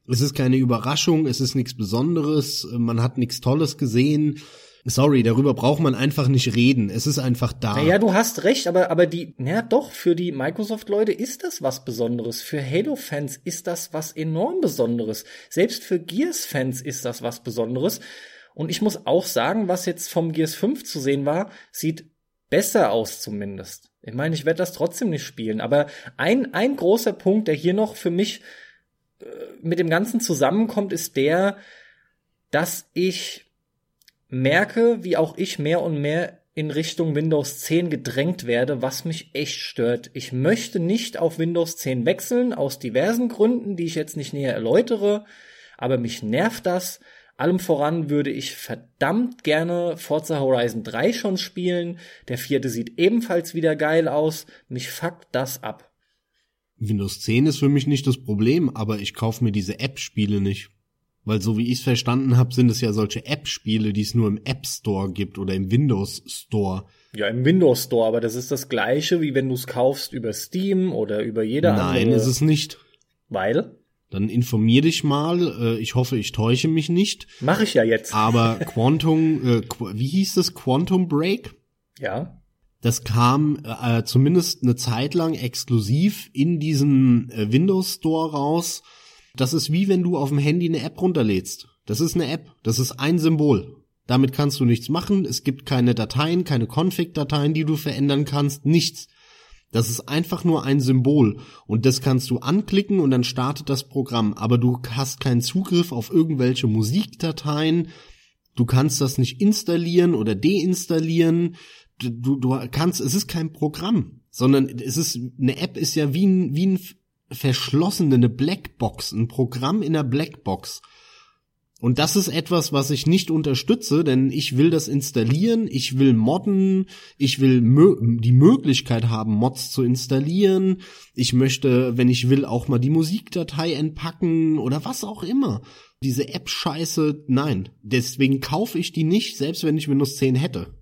Es ist keine Überraschung, es ist nichts Besonderes, man hat nichts Tolles gesehen. Sorry, darüber braucht man einfach nicht reden. Es ist einfach da. Naja, du hast recht, aber, aber die, naja, doch, für die Microsoft-Leute ist das was Besonderes. Für Halo-Fans ist das was enorm Besonderes. Selbst für Gears-Fans ist das was Besonderes. Und ich muss auch sagen, was jetzt vom Gears 5 zu sehen war, sieht besser aus zumindest. Ich meine, ich werde das trotzdem nicht spielen, aber ein, ein großer Punkt, der hier noch für mich mit dem Ganzen zusammenkommt, ist der, dass ich merke, wie auch ich mehr und mehr in Richtung Windows 10 gedrängt werde, was mich echt stört. Ich möchte nicht auf Windows 10 wechseln, aus diversen Gründen, die ich jetzt nicht näher erläutere, aber mich nervt das. Allem voran würde ich verdammt gerne Forza Horizon 3 schon spielen. Der vierte sieht ebenfalls wieder geil aus. Mich fuckt das ab. Windows 10 ist für mich nicht das Problem, aber ich kaufe mir diese App-Spiele nicht. Weil so wie ich es verstanden habe, sind es ja solche App-Spiele, die es nur im App Store gibt oder im Windows Store. Ja, im Windows Store, aber das ist das gleiche, wie wenn du es kaufst über Steam oder über jeder Nein, andere. Nein, ist es nicht. Weil? Dann informier dich mal. Äh, ich hoffe, ich täusche mich nicht. Mach ich ja jetzt. Aber (laughs) Quantum, äh, wie hieß das? Quantum Break? Ja. Das kam äh, zumindest eine Zeit lang exklusiv in diesem äh, Windows Store raus. Das ist wie wenn du auf dem Handy eine App runterlädst. Das ist eine App, das ist ein Symbol. Damit kannst du nichts machen, es gibt keine Dateien, keine Config-Dateien, die du verändern kannst, nichts. Das ist einfach nur ein Symbol und das kannst du anklicken und dann startet das Programm, aber du hast keinen Zugriff auf irgendwelche Musikdateien, du kannst das nicht installieren oder deinstallieren, du, du kannst, es ist kein Programm, sondern es ist, eine App ist ja wie ein, wie ein verschlossene, eine Blackbox, ein Programm in der Blackbox. Und das ist etwas, was ich nicht unterstütze, denn ich will das installieren, ich will modden, ich will mö die Möglichkeit haben, Mods zu installieren. Ich möchte, wenn ich will, auch mal die Musikdatei entpacken oder was auch immer. Diese App-Scheiße, nein. Deswegen kaufe ich die nicht, selbst wenn ich Windows 10 hätte.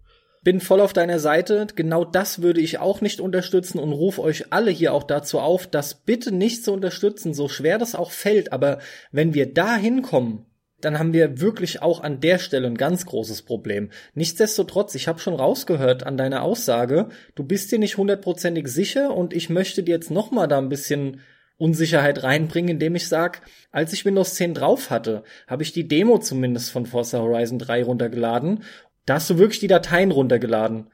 Bin voll auf deiner Seite. Genau das würde ich auch nicht unterstützen und rufe euch alle hier auch dazu auf, das bitte nicht zu unterstützen, so schwer das auch fällt. Aber wenn wir da hinkommen, dann haben wir wirklich auch an der Stelle ein ganz großes Problem. Nichtsdestotrotz, ich habe schon rausgehört an deiner Aussage, du bist dir nicht hundertprozentig sicher und ich möchte dir jetzt noch mal da ein bisschen Unsicherheit reinbringen, indem ich sag, als ich Windows 10 drauf hatte, habe ich die Demo zumindest von Forza Horizon 3 runtergeladen. Da hast du wirklich die Dateien runtergeladen.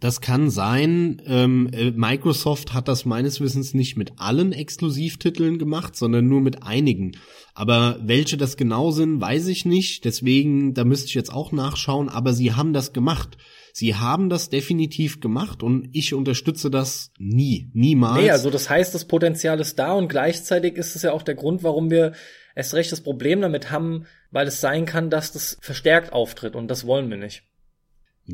Das kann sein. Ähm, äh, Microsoft hat das meines Wissens nicht mit allen Exklusivtiteln gemacht, sondern nur mit einigen. Aber welche das genau sind, weiß ich nicht. Deswegen, da müsste ich jetzt auch nachschauen. Aber sie haben das gemacht. Sie haben das definitiv gemacht und ich unterstütze das nie, niemals. Nee, also das heißt, das Potenzial ist da und gleichzeitig ist es ja auch der Grund, warum wir erst recht das Problem damit haben, weil es sein kann, dass das verstärkt auftritt und das wollen wir nicht.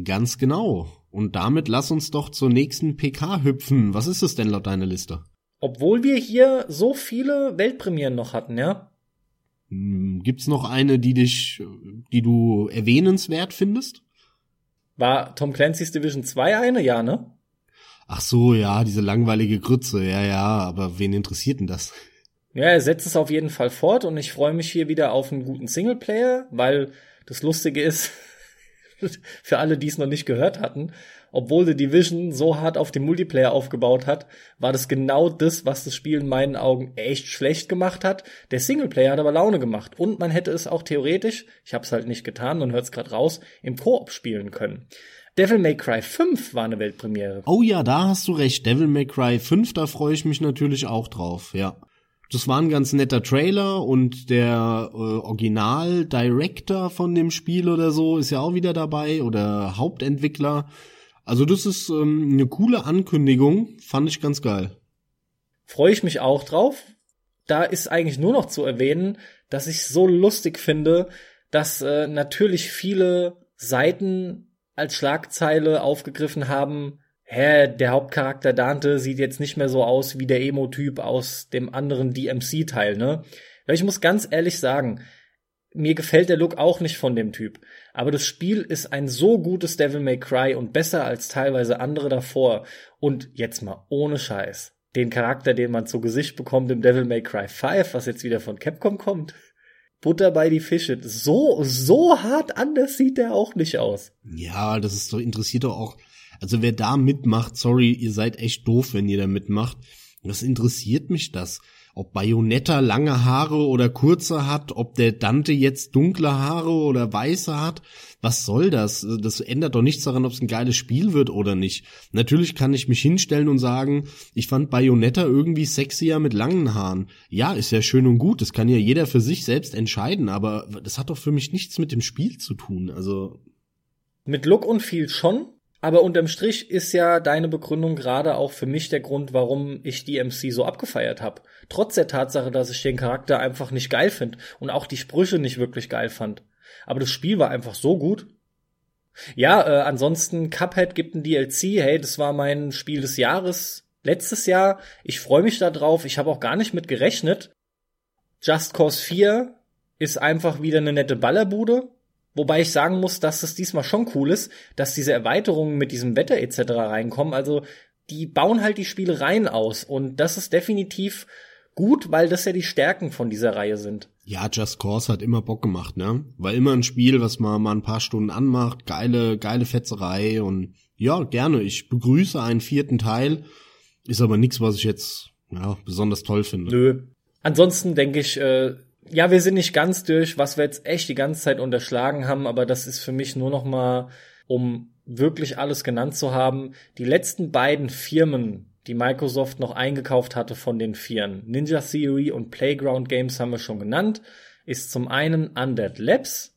Ganz genau. Und damit lass uns doch zur nächsten PK hüpfen. Was ist es denn laut deiner Liste? Obwohl wir hier so viele Weltpremieren noch hatten, ja? Hm, gibt's noch eine, die dich, die du erwähnenswert findest? War Tom Clancy's Division 2 eine? Ja, ne? Ach so, ja, diese langweilige Grütze. Ja, ja, aber wen interessiert denn das? Ja, er setzt es auf jeden Fall fort und ich freue mich hier wieder auf einen guten Singleplayer, weil das Lustige ist, (laughs) für alle, die es noch nicht gehört hatten, obwohl The Division so hart auf den Multiplayer aufgebaut hat, war das genau das, was das Spiel in meinen Augen echt schlecht gemacht hat. Der Singleplayer hat aber Laune gemacht und man hätte es auch theoretisch, ich habe halt nicht getan, man hört gerade raus, im Koop spielen können. Devil May Cry 5 war eine Weltpremiere. Oh ja, da hast du recht. Devil May Cry 5, da freue ich mich natürlich auch drauf, ja. Das war ein ganz netter Trailer und der äh, Original-Director von dem Spiel oder so ist ja auch wieder dabei oder Hauptentwickler. Also das ist ähm, eine coole Ankündigung, fand ich ganz geil. Freue ich mich auch drauf. Da ist eigentlich nur noch zu erwähnen, dass ich so lustig finde, dass äh, natürlich viele Seiten als Schlagzeile aufgegriffen haben, hä, der Hauptcharakter Dante sieht jetzt nicht mehr so aus wie der Emo-Typ aus dem anderen DMC-Teil, ne? Ich muss ganz ehrlich sagen, mir gefällt der Look auch nicht von dem Typ. Aber das Spiel ist ein so gutes Devil May Cry und besser als teilweise andere davor. Und jetzt mal ohne Scheiß. Den Charakter, den man zu Gesicht bekommt im Devil May Cry 5, was jetzt wieder von Capcom kommt. Butter bei die Fische. So, so hart anders sieht der auch nicht aus. Ja, das ist doch, interessiert doch auch also wer da mitmacht, sorry, ihr seid echt doof, wenn ihr da mitmacht. Was interessiert mich das? Ob Bayonetta lange Haare oder kurze hat, ob der Dante jetzt dunkle Haare oder weiße hat, was soll das? Das ändert doch nichts daran, ob es ein geiles Spiel wird oder nicht. Natürlich kann ich mich hinstellen und sagen, ich fand Bayonetta irgendwie sexier mit langen Haaren. Ja, ist ja schön und gut, das kann ja jeder für sich selbst entscheiden, aber das hat doch für mich nichts mit dem Spiel zu tun. Also mit Look und viel schon, aber unterm Strich ist ja deine Begründung gerade auch für mich der Grund, warum ich DMC so abgefeiert habe. Trotz der Tatsache, dass ich den Charakter einfach nicht geil finde und auch die Sprüche nicht wirklich geil fand. Aber das Spiel war einfach so gut. Ja, äh, ansonsten Cuphead gibt ein DLC. Hey, das war mein Spiel des Jahres letztes Jahr. Ich freue mich da drauf. Ich habe auch gar nicht mit gerechnet. Just Cause 4 ist einfach wieder eine nette Ballerbude. Wobei ich sagen muss, dass es diesmal schon cool ist, dass diese Erweiterungen mit diesem Wetter etc. reinkommen. Also die bauen halt die Spielereien aus und das ist definitiv gut, weil das ja die Stärken von dieser Reihe sind. Ja, Just Cause hat immer Bock gemacht, ne? War immer ein Spiel, was man mal ein paar Stunden anmacht, geile, geile Fetzerei und ja, gerne. Ich begrüße einen vierten Teil, ist aber nichts, was ich jetzt ja, besonders toll finde. Nö. Ansonsten denke ich, äh, ja, wir sind nicht ganz durch, was wir jetzt echt die ganze Zeit unterschlagen haben, aber das ist für mich nur noch mal, um wirklich alles genannt zu haben, die letzten beiden Firmen, die Microsoft noch eingekauft hatte von den Vieren, Ninja Theory und Playground Games haben wir schon genannt, ist zum einen Undead Labs.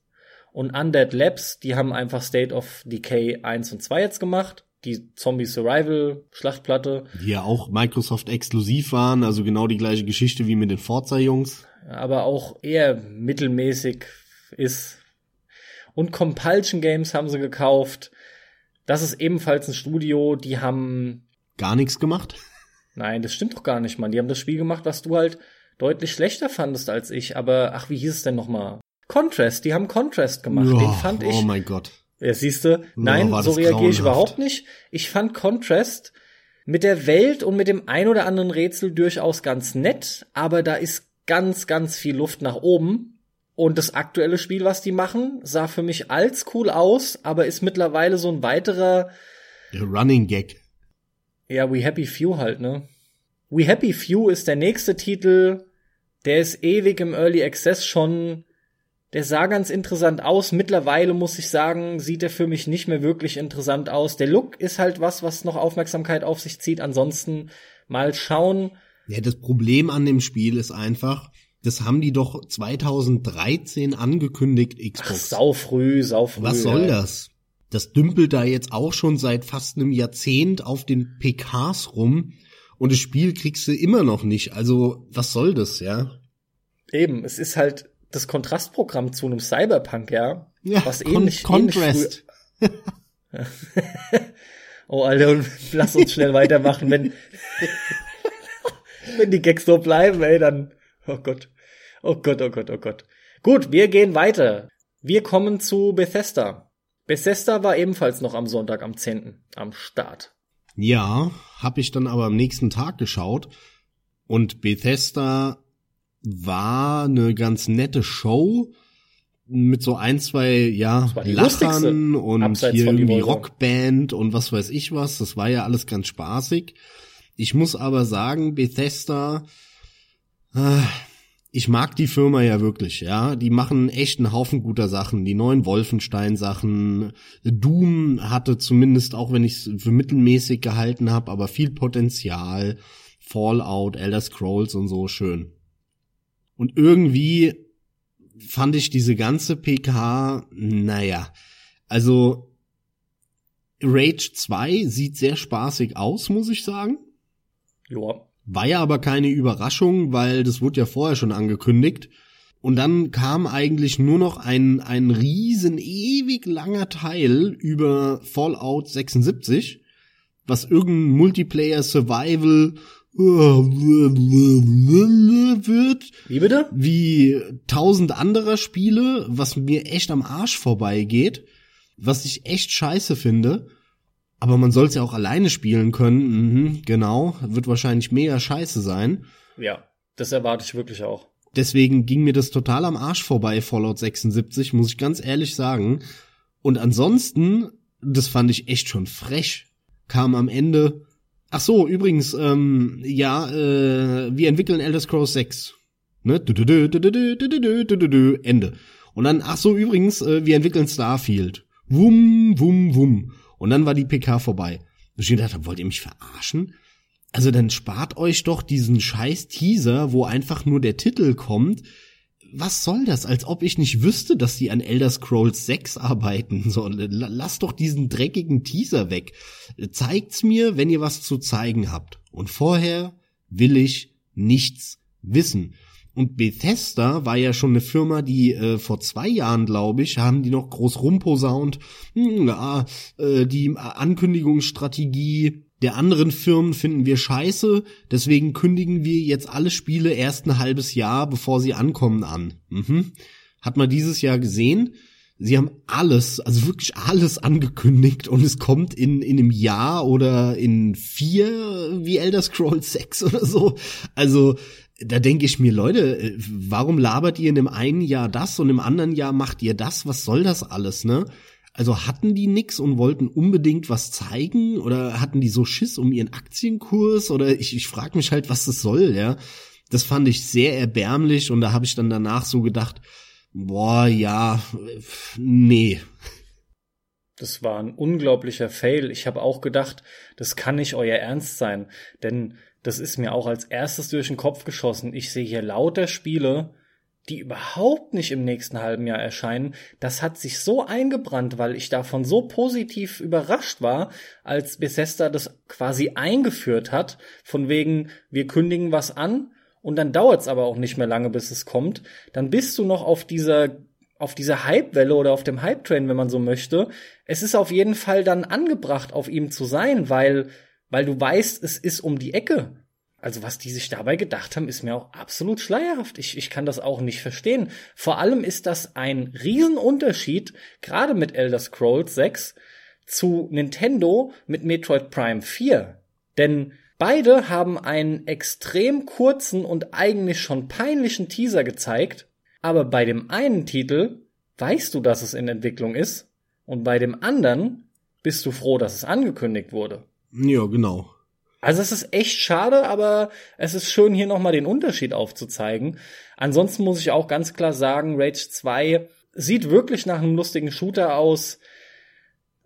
Und Undead Labs, die haben einfach State of Decay 1 und 2 jetzt gemacht. Die Zombie Survival Schlachtplatte. Die ja auch Microsoft exklusiv waren, also genau die gleiche Geschichte wie mit den Forza Jungs aber auch eher mittelmäßig ist. Und Compulsion Games haben sie gekauft. Das ist ebenfalls ein Studio, die haben gar nichts gemacht. Nein, das stimmt doch gar nicht, Mann. Die haben das Spiel gemacht, was du halt deutlich schlechter fandest als ich. Aber ach, wie hieß es denn nochmal? Contrast, die haben Contrast gemacht. Oh, Den fand ich. Oh mein Gott. Ja, siehste, nein, so reagiere ich überhaupt nicht. Ich fand Contrast mit der Welt und mit dem ein oder anderen Rätsel durchaus ganz nett, aber da ist ganz, ganz viel Luft nach oben. Und das aktuelle Spiel, was die machen, sah für mich als cool aus, aber ist mittlerweile so ein weiterer Running Gag. Ja, We Happy Few halt, ne? We Happy Few ist der nächste Titel, der ist ewig im Early Access schon der sah ganz interessant aus. Mittlerweile muss ich sagen, sieht er für mich nicht mehr wirklich interessant aus. Der Look ist halt was, was noch Aufmerksamkeit auf sich zieht. Ansonsten mal schauen. Ja, das Problem an dem Spiel ist einfach, das haben die doch 2013 angekündigt, Xbox. Ach, sau früh, sau früh. Was soll ja. das? Das dümpelt da jetzt auch schon seit fast einem Jahrzehnt auf den PKs rum und das Spiel kriegst du immer noch nicht. Also, was soll das, ja? Eben, es ist halt das Kontrastprogramm zu einem Cyberpunk, ja. Ja, was ähnlich, Con Contrast. Ähnlich (laughs) oh, Alter, und lass uns schnell weitermachen, wenn, (laughs) wenn die Gags so bleiben, ey, dann, oh Gott. Oh Gott, oh Gott, oh Gott. Gut, wir gehen weiter. Wir kommen zu Bethesda. Bethesda war ebenfalls noch am Sonntag am 10. am Start. Ja, hab ich dann aber am nächsten Tag geschaut und Bethesda war eine ganz nette Show mit so ein, zwei, ja, Lachern und Abseits hier irgendwie Rockband und was weiß ich was. Das war ja alles ganz spaßig. Ich muss aber sagen, Bethesda, äh, ich mag die Firma ja wirklich, ja. Die machen echt einen Haufen guter Sachen. Die neuen Wolfenstein-Sachen. Doom hatte zumindest, auch wenn ich es für mittelmäßig gehalten habe, aber viel Potenzial. Fallout, Elder Scrolls und so schön. Und irgendwie fand ich diese ganze PK, naja, also Rage 2 sieht sehr spaßig aus, muss ich sagen. Ja. War ja aber keine Überraschung, weil das wurde ja vorher schon angekündigt. Und dann kam eigentlich nur noch ein, ein riesen, ewig langer Teil über Fallout 76, was irgendein Multiplayer Survival wird. Wie bitte? Wie tausend anderer Spiele, was mir echt am Arsch vorbeigeht, was ich echt scheiße finde. Aber man soll es ja auch alleine spielen können. Mhm, genau, wird wahrscheinlich mega scheiße sein. Ja, das erwarte ich wirklich auch. Deswegen ging mir das total am Arsch vorbei, Fallout 76, muss ich ganz ehrlich sagen. Und ansonsten, das fand ich echt schon frech, kam am Ende Ach so, übrigens, ähm, ja, äh, wir entwickeln Elder Scrolls 6. Ne? Ende. Und dann, ach so, übrigens, äh, wir entwickeln Starfield. Wum, wum, wum. Und dann war die PK vorbei. Und ich gedacht, wollt ihr mich verarschen? Also dann spart euch doch diesen scheiß Teaser, wo einfach nur der Titel kommt was soll das? Als ob ich nicht wüsste, dass die an Elder Scrolls 6 arbeiten. So, lass doch diesen dreckigen Teaser weg. Zeigt's mir, wenn ihr was zu zeigen habt. Und vorher will ich nichts wissen. Und Bethesda war ja schon eine Firma, die äh, vor zwei Jahren, glaube ich, haben die noch groß rumposaunt. Hm, ja, äh, die Ankündigungsstrategie der anderen Firmen finden wir scheiße, deswegen kündigen wir jetzt alle Spiele erst ein halbes Jahr, bevor sie ankommen, an. Mhm. Hat man dieses Jahr gesehen. Sie haben alles, also wirklich alles angekündigt und es kommt in, in einem Jahr oder in vier wie Elder Scrolls 6 oder so. Also da denke ich mir, Leute, äh, warum labert ihr in dem einen Jahr das und im anderen Jahr macht ihr das? Was soll das alles, ne? Also hatten die nix und wollten unbedingt was zeigen oder hatten die so Schiss um ihren Aktienkurs oder ich, ich frage mich halt, was das soll, ja. Das fand ich sehr erbärmlich und da habe ich dann danach so gedacht, boah, ja, nee. Das war ein unglaublicher Fail. Ich habe auch gedacht, das kann nicht euer Ernst sein, denn das ist mir auch als erstes durch den Kopf geschossen. Ich sehe hier lauter Spiele, die überhaupt nicht im nächsten halben Jahr erscheinen, das hat sich so eingebrannt, weil ich davon so positiv überrascht war, als Bethesda das quasi eingeführt hat, von wegen, wir kündigen was an und dann dauert es aber auch nicht mehr lange, bis es kommt. Dann bist du noch auf dieser auf dieser Hype-Welle oder auf dem Hype-Train, wenn man so möchte. Es ist auf jeden Fall dann angebracht, auf ihm zu sein, weil, weil du weißt, es ist um die Ecke. Also was die sich dabei gedacht haben, ist mir auch absolut schleierhaft. Ich, ich kann das auch nicht verstehen. Vor allem ist das ein Riesenunterschied, gerade mit Elder Scrolls 6, zu Nintendo mit Metroid Prime 4. Denn beide haben einen extrem kurzen und eigentlich schon peinlichen Teaser gezeigt, aber bei dem einen Titel weißt du, dass es in Entwicklung ist, und bei dem anderen bist du froh, dass es angekündigt wurde. Ja, genau. Also es ist echt schade, aber es ist schön, hier nochmal den Unterschied aufzuzeigen. Ansonsten muss ich auch ganz klar sagen, Rage 2 sieht wirklich nach einem lustigen Shooter aus.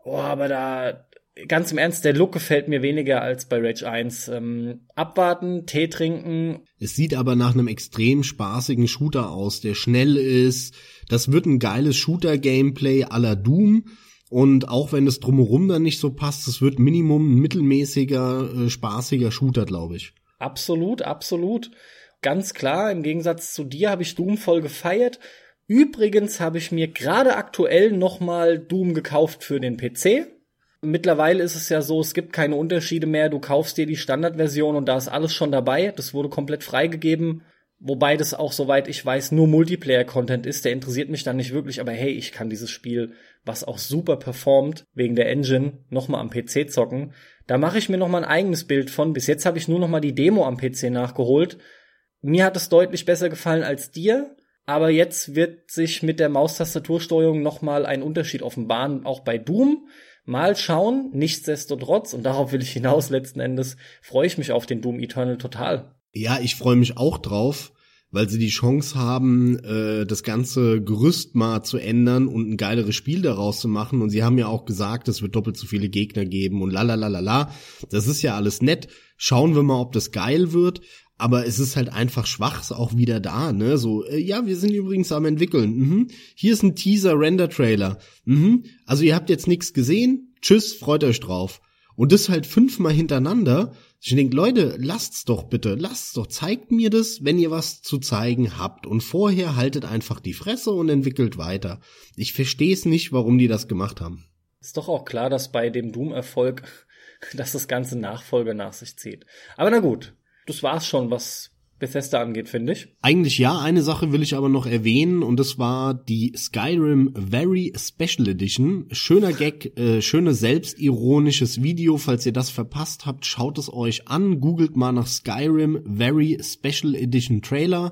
Oh, aber da, ganz im Ernst, der Look gefällt mir weniger als bei Rage 1. Ähm, abwarten, Tee trinken. Es sieht aber nach einem extrem spaßigen Shooter aus, der schnell ist. Das wird ein geiles Shooter-Gameplay aller Doom. Und auch wenn es drumherum dann nicht so passt, es wird Minimum ein mittelmäßiger, äh, spaßiger Shooter, glaube ich. Absolut, absolut. Ganz klar, im Gegensatz zu dir habe ich Doom voll gefeiert. Übrigens habe ich mir gerade aktuell nochmal Doom gekauft für den PC. Mittlerweile ist es ja so, es gibt keine Unterschiede mehr. Du kaufst dir die Standardversion und da ist alles schon dabei. Das wurde komplett freigegeben. Wobei das auch, soweit ich weiß, nur Multiplayer-Content ist. Der interessiert mich dann nicht wirklich. Aber hey, ich kann dieses Spiel, was auch super performt, wegen der Engine, nochmal am PC zocken. Da mache ich mir nochmal ein eigenes Bild von. Bis jetzt habe ich nur nochmal die Demo am PC nachgeholt. Mir hat es deutlich besser gefallen als dir. Aber jetzt wird sich mit der Maustastatursteuerung nochmal ein Unterschied offenbaren, auch bei Doom. Mal schauen, nichtsdestotrotz, und darauf will ich hinaus letzten Endes, freue ich mich auf den Doom Eternal total. Ja, ich freue mich auch drauf, weil sie die Chance haben, äh, das ganze Gerüst mal zu ändern und ein geileres Spiel daraus zu machen. Und sie haben ja auch gesagt, es wird doppelt so viele Gegner geben und la. Das ist ja alles nett. Schauen wir mal, ob das geil wird. Aber es ist halt einfach schwach, auch wieder da, ne? So, äh, ja, wir sind übrigens am entwickeln. Mhm. Hier ist ein Teaser-Render-Trailer. Mhm. Also ihr habt jetzt nichts gesehen. Tschüss, freut euch drauf. Und das halt fünfmal hintereinander. Ich denke, Leute, lasst's doch bitte, lasst's doch, zeigt mir das, wenn ihr was zu zeigen habt. Und vorher haltet einfach die Fresse und entwickelt weiter. Ich verstehe es nicht, warum die das gemacht haben. Ist doch auch klar, dass bei dem Doom-Erfolg, (laughs) dass das ganze Nachfolge nach sich zieht. Aber na gut, das war's schon, was Bethesda angeht, finde ich. Eigentlich ja, eine Sache will ich aber noch erwähnen und das war die Skyrim Very Special Edition. Schöner Gag, äh, schönes selbstironisches Video. Falls ihr das verpasst habt, schaut es euch an. Googelt mal nach Skyrim Very Special Edition Trailer.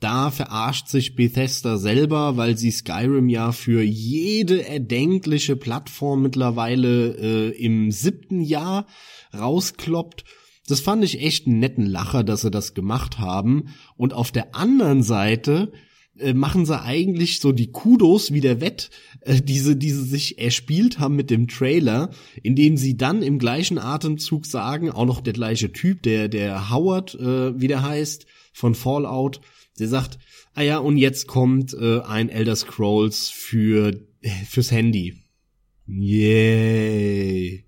Da verarscht sich Bethesda selber, weil sie Skyrim ja für jede erdenkliche Plattform mittlerweile äh, im siebten Jahr rauskloppt das fand ich echt einen netten Lacher, dass sie das gemacht haben. Und auf der anderen Seite äh, machen sie eigentlich so die Kudos wie der Wett, äh, diese, diese sich erspielt haben mit dem Trailer, indem sie dann im gleichen Atemzug sagen, auch noch der gleiche Typ, der, der Howard, äh, wie der heißt, von Fallout, der sagt, ah ja, und jetzt kommt äh, ein Elder Scrolls für, äh, fürs Handy. Yay.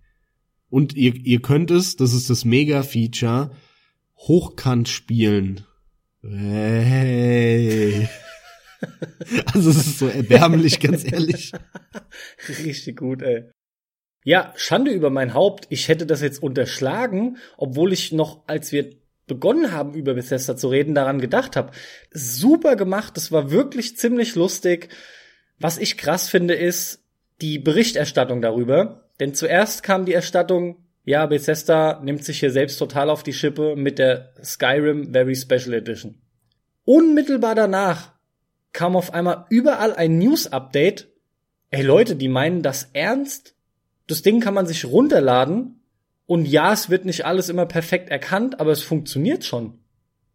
Und ihr, ihr könnt es, das ist das Mega-Feature, hochkant spielen. Hey. (laughs) Also es ist so erbärmlich, ganz ehrlich. (laughs) Richtig gut, ey. Ja, Schande über mein Haupt. Ich hätte das jetzt unterschlagen, obwohl ich noch, als wir begonnen haben, über Bethesda zu reden, daran gedacht habe. Super gemacht, das war wirklich ziemlich lustig. Was ich krass finde, ist die Berichterstattung darüber. Denn zuerst kam die Erstattung, ja, Bethesda nimmt sich hier selbst total auf die Schippe mit der Skyrim Very Special Edition. Unmittelbar danach kam auf einmal überall ein News-Update. Ey Leute, die meinen das ernst? Das Ding kann man sich runterladen und ja, es wird nicht alles immer perfekt erkannt, aber es funktioniert schon.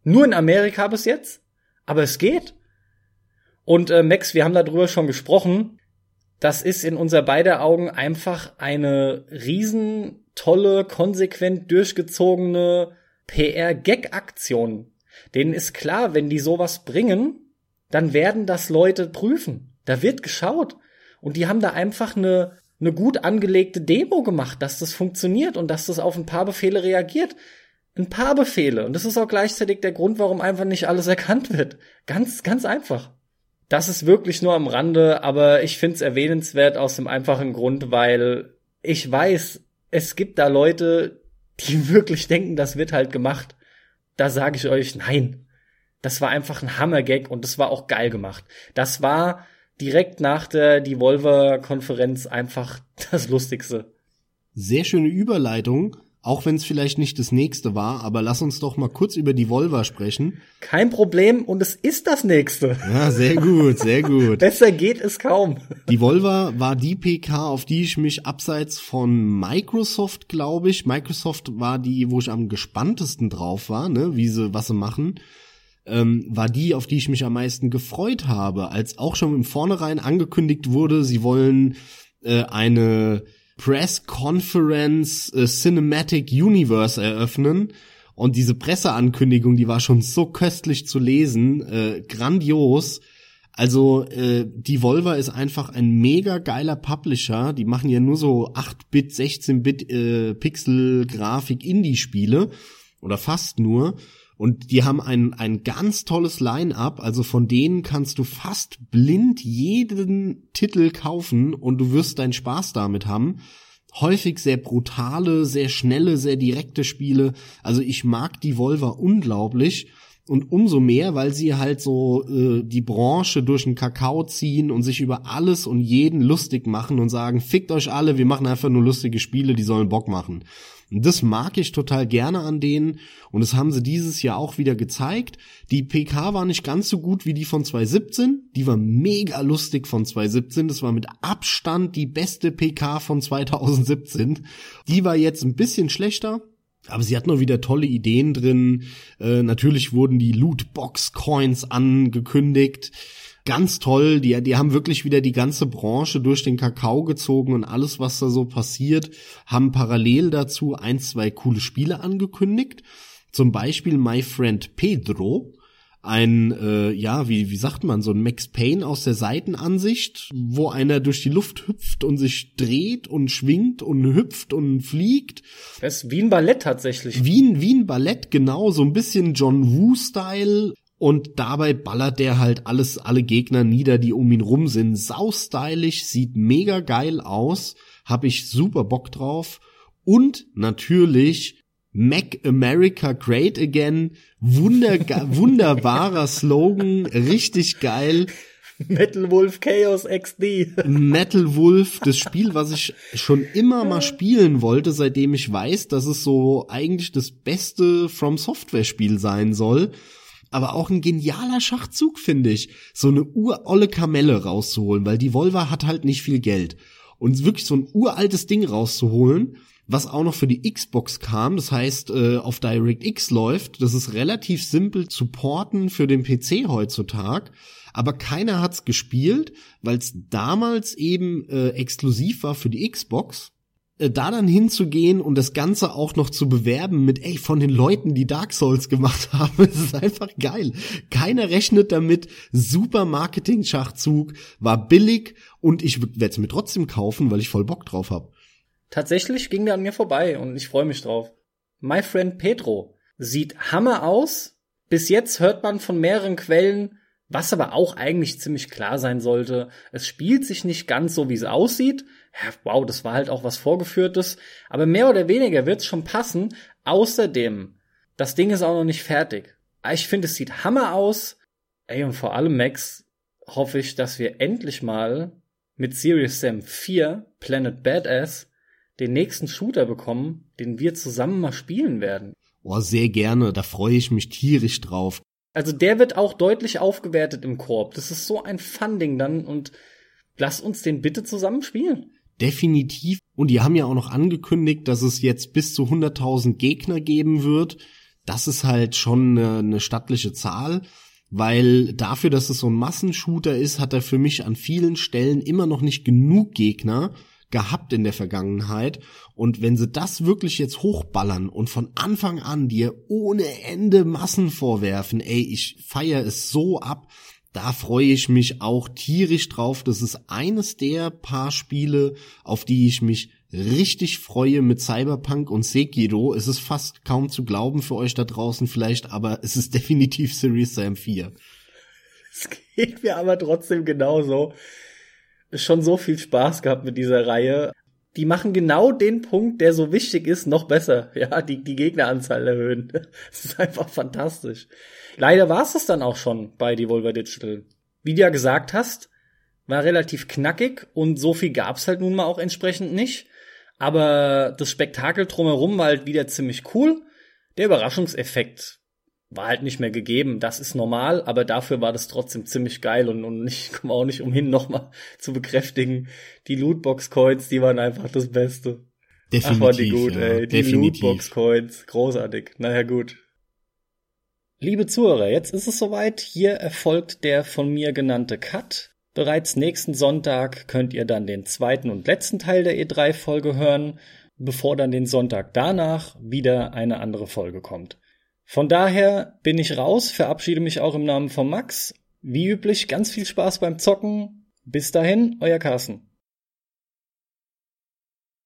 Nur in Amerika bis jetzt, aber es geht. Und äh, Max, wir haben darüber schon gesprochen das ist in unser beider Augen einfach eine riesen tolle, konsequent durchgezogene PR-Gag-Aktion. Denen ist klar, wenn die sowas bringen, dann werden das Leute prüfen. Da wird geschaut. Und die haben da einfach eine, eine gut angelegte Demo gemacht, dass das funktioniert und dass das auf ein paar Befehle reagiert. Ein paar Befehle. Und das ist auch gleichzeitig der Grund, warum einfach nicht alles erkannt wird. Ganz, ganz einfach. Das ist wirklich nur am Rande, aber ich finde es erwähnenswert aus dem einfachen Grund, weil ich weiß, es gibt da Leute, die (laughs) wirklich denken, das wird halt gemacht. da sage ich euch, nein. Das war einfach ein Hammergag und das war auch geil gemacht. Das war direkt nach der Devolver-Konferenz einfach (laughs) das Lustigste. Sehr schöne Überleitung, auch wenn es vielleicht nicht das nächste war, aber lass uns doch mal kurz über Devolver sprechen. Kein Problem und es ist das nächste. Ja, sehr gut, sehr gut. (laughs) Besser geht es kaum. Devolver war die PK, auf die ich mich abseits von Microsoft, glaube ich, Microsoft war die, wo ich am gespanntesten drauf war, ne, wie sie, was sie machen ähm, war die, auf die ich mich am meisten gefreut habe, als auch schon im Vornherein angekündigt wurde, sie wollen äh, eine Press Conference äh, Cinematic Universe eröffnen. Und diese Presseankündigung, die war schon so köstlich zu lesen, äh, grandios. Also äh, die Volva ist einfach ein mega geiler Publisher. Die machen ja nur so 8-Bit, 16-Bit äh, Pixel-Grafik-Indie-Spiele oder fast nur. Und die haben ein, ein ganz tolles Line-up, also von denen kannst du fast blind jeden Titel kaufen und du wirst deinen Spaß damit haben. Häufig sehr brutale, sehr schnelle, sehr direkte Spiele. Also ich mag die Volver unglaublich. Und umso mehr, weil sie halt so äh, die Branche durch den Kakao ziehen und sich über alles und jeden lustig machen und sagen, fickt euch alle, wir machen einfach nur lustige Spiele, die sollen Bock machen. Und das mag ich total gerne an denen. Und das haben sie dieses Jahr auch wieder gezeigt. Die PK war nicht ganz so gut wie die von 2017. Die war mega lustig von 2017. Das war mit Abstand die beste PK von 2017. Die war jetzt ein bisschen schlechter. Aber sie hat noch wieder tolle Ideen drin. Äh, natürlich wurden die Lootbox-Coins angekündigt ganz toll. Die, die haben wirklich wieder die ganze Branche durch den Kakao gezogen und alles, was da so passiert, haben parallel dazu ein, zwei coole Spiele angekündigt. Zum Beispiel My Friend Pedro, ein, äh, ja, wie, wie sagt man, so ein Max Payne aus der Seitenansicht, wo einer durch die Luft hüpft und sich dreht und schwingt und hüpft und fliegt. Das ist wie ein Ballett tatsächlich. Wie ein, wie ein Ballett, genau, so ein bisschen John Woo-Style und dabei ballert der halt alles, alle Gegner nieder, die um ihn rum sind. Saustylisch, sieht mega geil aus. Hab ich super Bock drauf. Und natürlich Mac America Great Again. Wunder, (laughs) wunderbarer Slogan. Richtig geil. Metal Wolf Chaos XD. Metal Wolf, das Spiel, was ich schon immer mal spielen wollte, seitdem ich weiß, dass es so eigentlich das beste From Software Spiel sein soll aber auch ein genialer Schachzug, finde ich, so eine urolle Kamelle rauszuholen, weil die Volva hat halt nicht viel Geld. Und wirklich so ein uraltes Ding rauszuholen, was auch noch für die Xbox kam, das heißt äh, auf DirectX läuft, das ist relativ simpel zu porten für den PC heutzutage, aber keiner hat's gespielt, weil es damals eben äh, exklusiv war für die Xbox da dann hinzugehen und das Ganze auch noch zu bewerben mit, ey, von den Leuten, die Dark Souls gemacht (laughs) haben, das ist einfach geil. Keiner rechnet damit. Super Marketing-Schachzug, war billig und ich werde es mir trotzdem kaufen, weil ich voll Bock drauf hab. Tatsächlich ging der an mir vorbei und ich freue mich drauf. My Friend Pedro sieht Hammer aus. Bis jetzt hört man von mehreren Quellen, was aber auch eigentlich ziemlich klar sein sollte. Es spielt sich nicht ganz so, wie es aussieht. Ja, wow, das war halt auch was Vorgeführtes. Aber mehr oder weniger wird's schon passen. Außerdem, das Ding ist auch noch nicht fertig. Ich finde, es sieht Hammer aus. Ey, und vor allem, Max, hoffe ich, dass wir endlich mal mit Serious Sam 4 Planet Badass den nächsten Shooter bekommen, den wir zusammen mal spielen werden. Oh, sehr gerne. Da freue ich mich tierisch drauf. Also der wird auch deutlich aufgewertet im Korb. Das ist so ein Funding dann und lass uns den bitte zusammen spielen. Definitiv. Und die haben ja auch noch angekündigt, dass es jetzt bis zu 100.000 Gegner geben wird. Das ist halt schon eine, eine stattliche Zahl, weil dafür, dass es so ein Massenshooter ist, hat er für mich an vielen Stellen immer noch nicht genug Gegner, gehabt in der Vergangenheit. Und wenn sie das wirklich jetzt hochballern und von Anfang an dir ohne Ende Massen vorwerfen, ey, ich feier es so ab, da freue ich mich auch tierisch drauf. Das ist eines der paar Spiele, auf die ich mich richtig freue mit Cyberpunk und Sekiro. Es ist fast kaum zu glauben für euch da draußen vielleicht, aber es ist (laughs) definitiv Series Sam 4. Es geht mir aber trotzdem genauso schon so viel Spaß gehabt mit dieser Reihe. Die machen genau den Punkt, der so wichtig ist, noch besser. (laughs) Ja, die, die Gegneranzahl erhöhen. (laughs) Das ist einfach fantastisch. Leider war es das dann auch schon bei Devolver Digital. Wie du ja gesagt hast, war relativ knackig und so viel gab's halt nun mal auch entsprechend nicht. Aber das Spektakel drumherum war halt wieder ziemlich cool. Der Überraschungseffekt war halt nicht mehr gegeben. Das ist normal, aber dafür war das trotzdem ziemlich geil und, und ich (laughs) komme auch nicht umhin, nochmal zu bekräftigen. Die Lootbox-Coins, die waren einfach das Beste. Definitiv. Ach, waren die gut, ja, ey. Die Lootbox-Coins, großartig. Naja, gut. Liebe Zuhörer, jetzt ist es soweit. Hier erfolgt der von mir genannte Cut. Bereits nächsten Sonntag könnt ihr dann den zweiten und letzten Teil der E3-Folge hören, bevor dann den Sonntag danach wieder eine andere Folge kommt. Von daher bin ich raus, verabschiede mich auch im Namen von Max. Wie üblich, ganz viel Spaß beim Zocken. Bis dahin, euer Carsten.